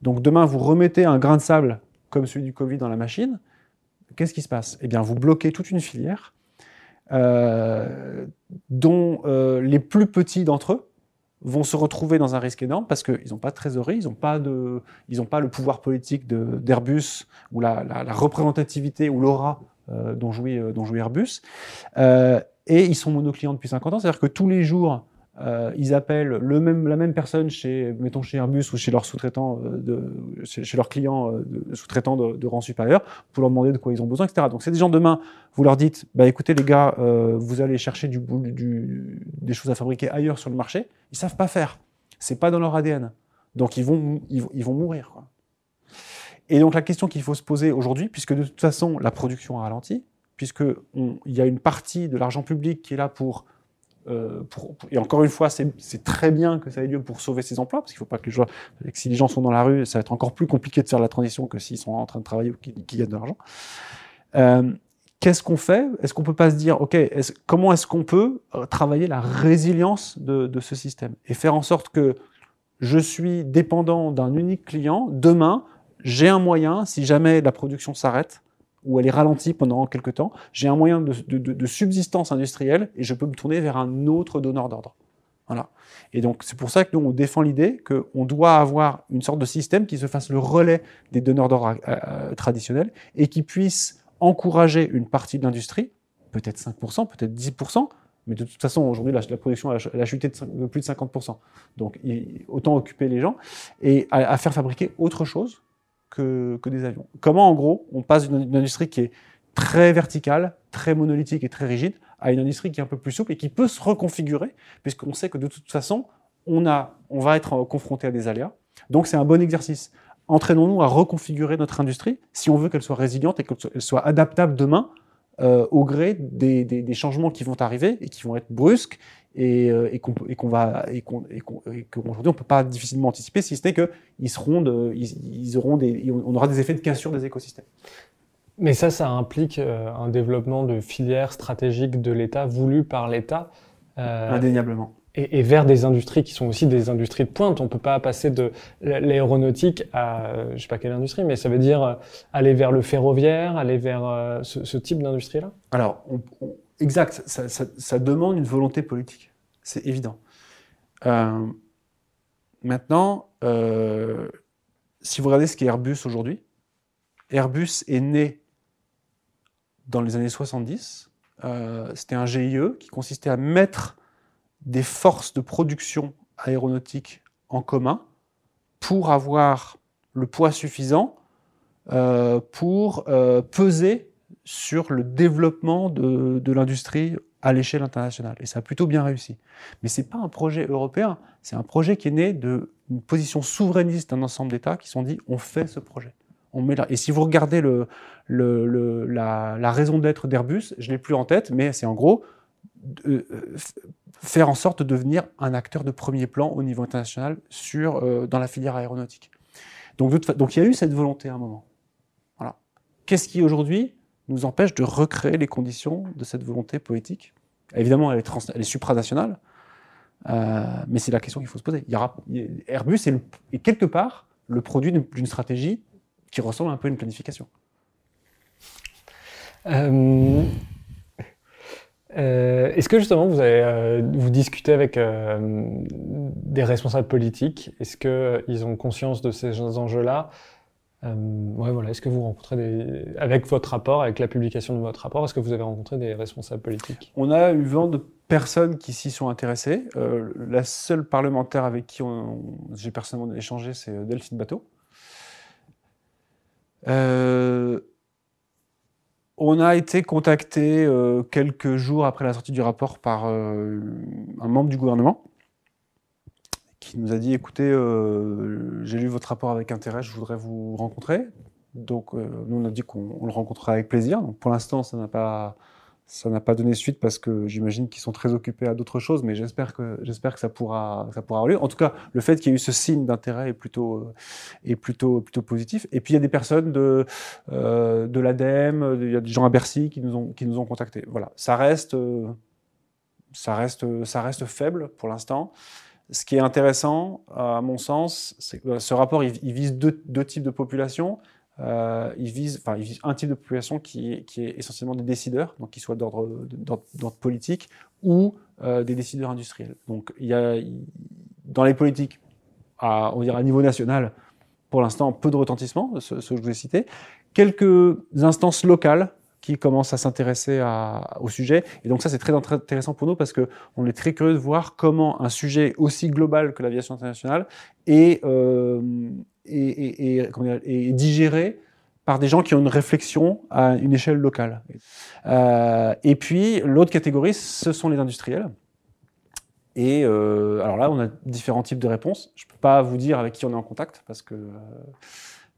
Donc demain, vous remettez un grain de sable comme celui du Covid dans la machine, qu'est-ce qui se passe? Eh bien, vous bloquez toute une filière euh, dont euh, les plus petits d'entre eux vont se retrouver dans un risque énorme parce qu'ils n'ont pas de trésorerie, ils n'ont pas, de, ils pas le pouvoir politique d'Airbus ou la, la, représentativité ou l'aura euh, dont, jouit, euh, dont jouit Airbus. Euh, et ils sont monoclients depuis 50 ans, c'est-à-dire que tous les jours, euh, ils appellent le même, la même personne chez, mettons chez Airbus ou chez leurs sous-traitants, euh, chez, chez, leurs clients euh, sous-traitants de, de, rang supérieur, pour leur demander de quoi ils ont besoin, etc. Donc c'est des gens demain, vous leur dites, bah écoutez les gars, euh, vous allez chercher du, du, des choses à fabriquer ailleurs sur le marché, ils savent pas faire, c'est pas dans leur ADN, donc ils vont, ils, ils vont mourir. Quoi. Et donc la question qu'il faut se poser aujourd'hui, puisque de toute façon la production a ralenti, puisque il y a une partie de l'argent public qui est là pour euh, et encore une fois, c'est très bien que ça ait lieu pour sauver ces emplois, parce qu'il ne faut pas que les gens, si les gens sont dans la rue, ça va être encore plus compliqué de faire la transition que s'ils sont en train de travailler ou qu'ils gagnent de l'argent. Euh, Qu'est-ce qu'on fait? Est-ce qu'on peut pas se dire, ok, comment est-ce qu'on peut euh, travailler la résilience de, ce système et faire en sorte que je suis dépendant d'un unique client, demain, j'ai un moyen, si jamais la production s'arrête, ou elle est ralentie pendant quelques temps, j'ai un moyen de, subsistance industrielle et je peux me tourner vers un autre donneur d'ordre. Voilà. Et donc c'est pour ça que nous on défend l'idée qu'on doit avoir une sorte de système qui se fasse le relais des donneurs d'ordre euh, euh, traditionnels et qui puisse encourager une partie de l'industrie, peut-être 5%, peut-être 10%, mais de toute façon, aujourd'hui, la, production a, chuté de, plus de 50%. Donc, autant occuper les gens et à, faire fabriquer autre chose que, des avions. Comment, en gros, on passe d'une industrie qui est très verticale, très monolithique et très rigide à une industrie qui est un peu plus souple et qui peut se reconfigurer, puisqu'on sait que de toute façon, on, a, on va être confronté à des aléas. Donc, c'est un bon exercice entraînons-nous à reconfigurer notre industrie si on veut qu'elle soit résiliente et qu'elle soit adaptable demain euh, au gré des, changements qui vont arriver et qui vont être brusques et, euh, et qu'on va et qu'aujourd'hui on peut pas difficilement anticiper si ce n'est que ils seront de, ils, ils, auront des on aura des effets de cassure des écosystèmes. Mais ça, ça implique euh, un développement de filières stratégiques de l'État voulu par l'État. Euh, Indéniablement et, et, vers des industries qui sont aussi des industries de pointe. On peut pas passer de l'aéronautique à je sais pas quelle industrie, mais ça veut dire aller vers le ferroviaire, aller vers ce, ce type d'industrie-là? Alors, on, on, exact. Ça, demande une volonté politique, c'est évident. Euh, maintenant, euh, si vous regardez ce qu'est Airbus aujourd'hui, Airbus est né dans les années 70. Euh, C'était un GIE qui consistait à mettre des forces de production aéronautique en commun pour avoir le poids suffisant pour peser sur le développement de, l'industrie à l'échelle internationale. Et ça a plutôt bien réussi. Mais ce n'est pas un projet européen, c'est un projet qui est né d'une position souverainiste d'un ensemble d'États qui se sont dit on fait ce projet. On met. Et si vous regardez la, raison d'être d'Airbus, je ne l'ai plus en tête, mais c'est en gros euh, faire en sorte de devenir un acteur de premier plan au niveau international sur, euh, dans la filière aéronautique. Donc, donc il y a eu cette volonté à un moment. Voilà. Qu'est-ce qui aujourd'hui nous empêche de recréer les conditions de cette volonté politique Évidemment, elle est, trans, elle est supranationale, euh, mais c'est la question qu'il faut se poser. Airbus est, quelque part le produit d'une stratégie qui ressemble un peu à une planification. Euh, euh, Est-ce que justement vous avez vous discutez avec des responsables politiques? Est-ce que euh, ils ont conscience de ces enjeux-là? Ouais, voilà. Est-ce que vous rencontrez des avec votre rapport, avec la publication de votre rapport, est-ce que vous avez rencontré des responsables politiques? On a eu vent de personnes qui s'y sont intéressées. Euh, la seule parlementaire avec qui j'ai personnellement échangé, c'est Delphine Bateau. Euh, on a été contacté euh, quelques jours après la sortie du rapport par euh, un membre du gouvernement qui nous a dit écoutez, euh, j'ai lu votre rapport avec intérêt, je voudrais vous rencontrer. Donc euh, nous on a dit qu'on le rencontrera avec plaisir. Donc pour l'instant ça n'a pas ça n'a pas donné suite parce que j'imagine qu'ils sont très occupés à d'autres choses, mais j'espère que j'espère que ça pourra ça pourra avoir. En tout cas, le fait qu'il y ait eu ce signe d'intérêt est plutôt euh, est plutôt plutôt positif. Et puis il y a des personnes de euh, de l'ADEME, il y a des gens à Bercy qui nous ont qui nous ont contactés. Voilà, ça reste ça reste ça reste faible pour l'instant. Ce qui est intéressant, à mon sens, c'est que ce rapport il, vise deux, types de populations euh, il, vise, enfin, il vise un type de population qui est, essentiellement des décideurs, donc qui soient d'ordre politique ou euh, des décideurs industriels. Donc il y a dans les politiques, on dirait à niveau national, pour l'instant peu de retentissement, ce que je vous ai cité, quelques instances locales qui commencent à s'intéresser au sujet. Et donc ça, c'est très intéressant pour nous parce que on est très curieux de voir comment un sujet aussi global que l'aviation internationale est, euh, digéré par des gens qui ont une réflexion à une échelle locale. Euh, et puis l'autre catégorie, ce sont les industriels. Et euh, alors là, on a différents types de réponses. Je peux pas vous dire avec qui on est en contact parce que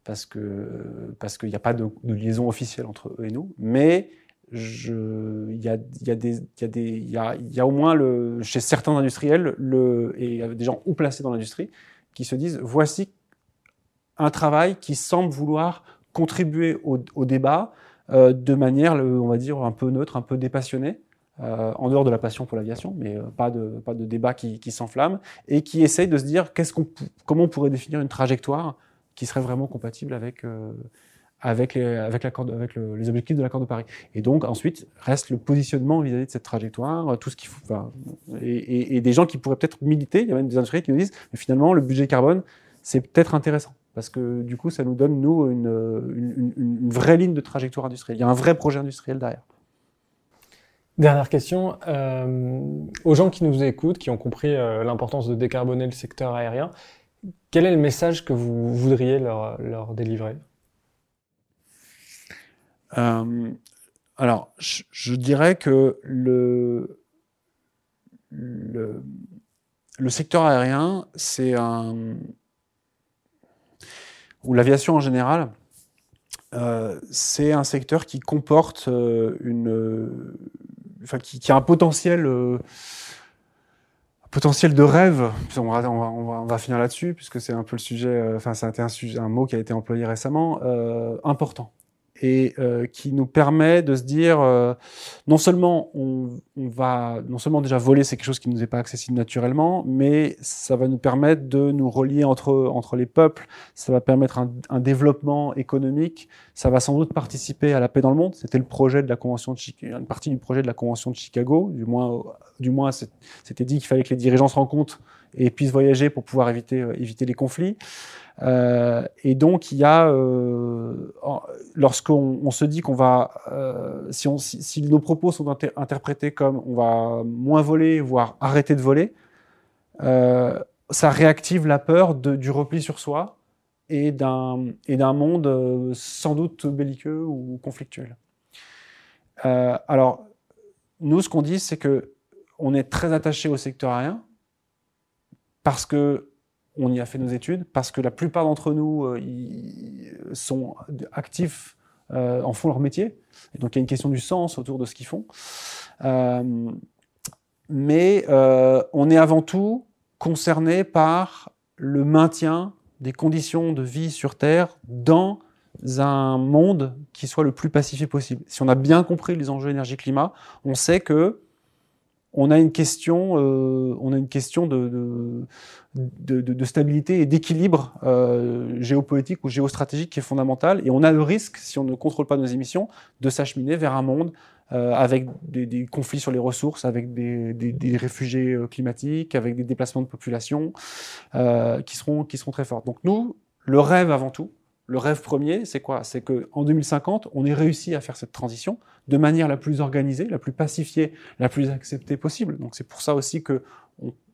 parce que parce qu'il n'y a pas de, liaison officielle entre eux et nous. Mais il y a, y, a des, y, a des, y, a, au moins le, chez certains industriels le, et des gens ou placés dans l'industrie qui se disent voici un travail qui semble vouloir contribuer au, au débat euh, de manière, on va dire, un peu neutre, un peu dépassionnée, euh, en dehors de la passion pour l'aviation, mais euh, pas, de, pas de débat qui, qui s'enflamme, et qui essaye de se dire qu'est-ce qu'on, comment on pourrait définir une trajectoire qui serait vraiment compatible avec, euh, avec, les, avec, avec le, les objectifs de l'accord de Paris. Et donc ensuite reste le positionnement vis-à-vis de cette trajectoire, tout ce qu'il faut, enfin, et, des gens qui pourraient peut-être militer. Il y a même des industriels qui nous disent, mais finalement le budget carbone, c'est peut-être intéressant parce que du coup, ça nous donne nous une, une, une, vraie ligne de trajectoire industrielle. Il y a un vrai projet industriel derrière. Dernière question, euh, aux gens qui nous écoutent, qui ont compris euh, l'importance de décarboner le secteur aérien, quel est le message que vous voudriez leur, délivrer? Euh, alors, je, dirais que le, le, secteur aérien, c'est un. ou l'aviation en général, euh, c'est un secteur qui comporte euh, une. Enfin, qui, a un potentiel. Euh, potentiel de rêve, on va, finir là-dessus, puisque c'est un peu le sujet, euh, enfin, c'est un, un, mot qui a été employé récemment, euh, important et euh, qui nous permet de se dire euh, non seulement on, on, va non seulement déjà voler c'est quelque chose qui nous est pas accessible naturellement mais ça va nous permettre de nous relier entre entre les peuples. Ça va permettre un, un développement économique. Ça va sans doute participer à la paix dans le monde. C'était le projet de la convention de Chicago une partie du projet de la convention de Chicago. Du moins du moins c'était dit qu'il fallait que les dirigeants se rencontrent et puissent voyager pour pouvoir éviter euh, éviter les conflits euh, et donc il y a, euh, lorsqu'on on se dit qu'on va, euh, si, nos propos sont inter interprétés comme on va moins voler, voire arrêter de voler, ça réactive la peur du repli sur soi et d'un monde sans doute belliqueux ou conflictuel. Alors nous, ce qu'on dit, c'est que on est très attaché au secteur aérien parce que on y a fait nos études parce que la plupart d'entre nous euh, sont actifs, euh, en font leur métier. Et donc il y a une question du sens autour de ce qu'ils font. Euh, mais euh, on est avant tout concerné par le maintien des conditions de vie sur Terre dans un monde qui soit le plus pacifié possible. Si on a bien compris les enjeux énergie-climat, on sait que on a une question, euh, on a une question de, de, de, de stabilité et d'équilibre euh, géopolitique ou géostratégique qui est fondamentale. Et on a le risque, si on ne contrôle pas nos émissions, de s'acheminer vers un monde euh, avec des, des, conflits sur les ressources, avec des, des, des, réfugiés euh, climatiques, avec des déplacements de population euh, qui seront qui seront très forts. Donc nous, le rêve avant tout, le rêve premier, c'est quoi? C'est que en 2050, on ait réussi à faire cette transition de manière la plus organisée, la plus pacifiée, la plus acceptée possible. Donc c'est pour ça aussi que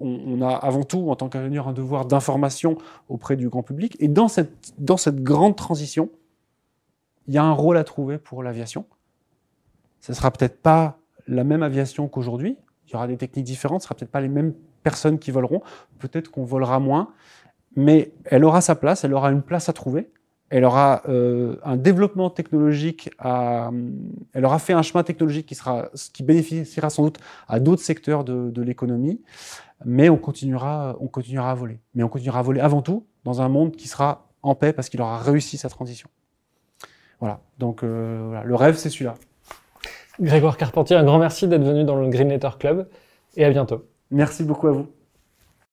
on, a avant tout, en tant qu'ingénieur, un devoir d'information auprès du grand public. Et dans cette, dans cette grande transition, il y a un rôle à trouver pour l'aviation. Ce sera peut-être pas la même aviation qu'aujourd'hui. Il y aura des techniques différentes. Ce sera peut-être pas les mêmes personnes qui voleront. Peut-être qu'on volera moins, mais elle aura sa place. Elle aura une place à trouver elle aura euh, un développement technologique, à, elle aura fait un chemin technologique qui, sera, qui bénéficiera sans doute à d'autres secteurs de, de l'économie, mais on continuera, on continuera à voler. Mais on continuera à voler avant tout dans un monde qui sera en paix parce qu'il aura réussi sa transition. Voilà, donc euh, voilà. le rêve, c'est celui-là. Grégoire Carpentier, un grand merci d'être venu dans le Green Letter Club et à bientôt. Merci beaucoup à vous.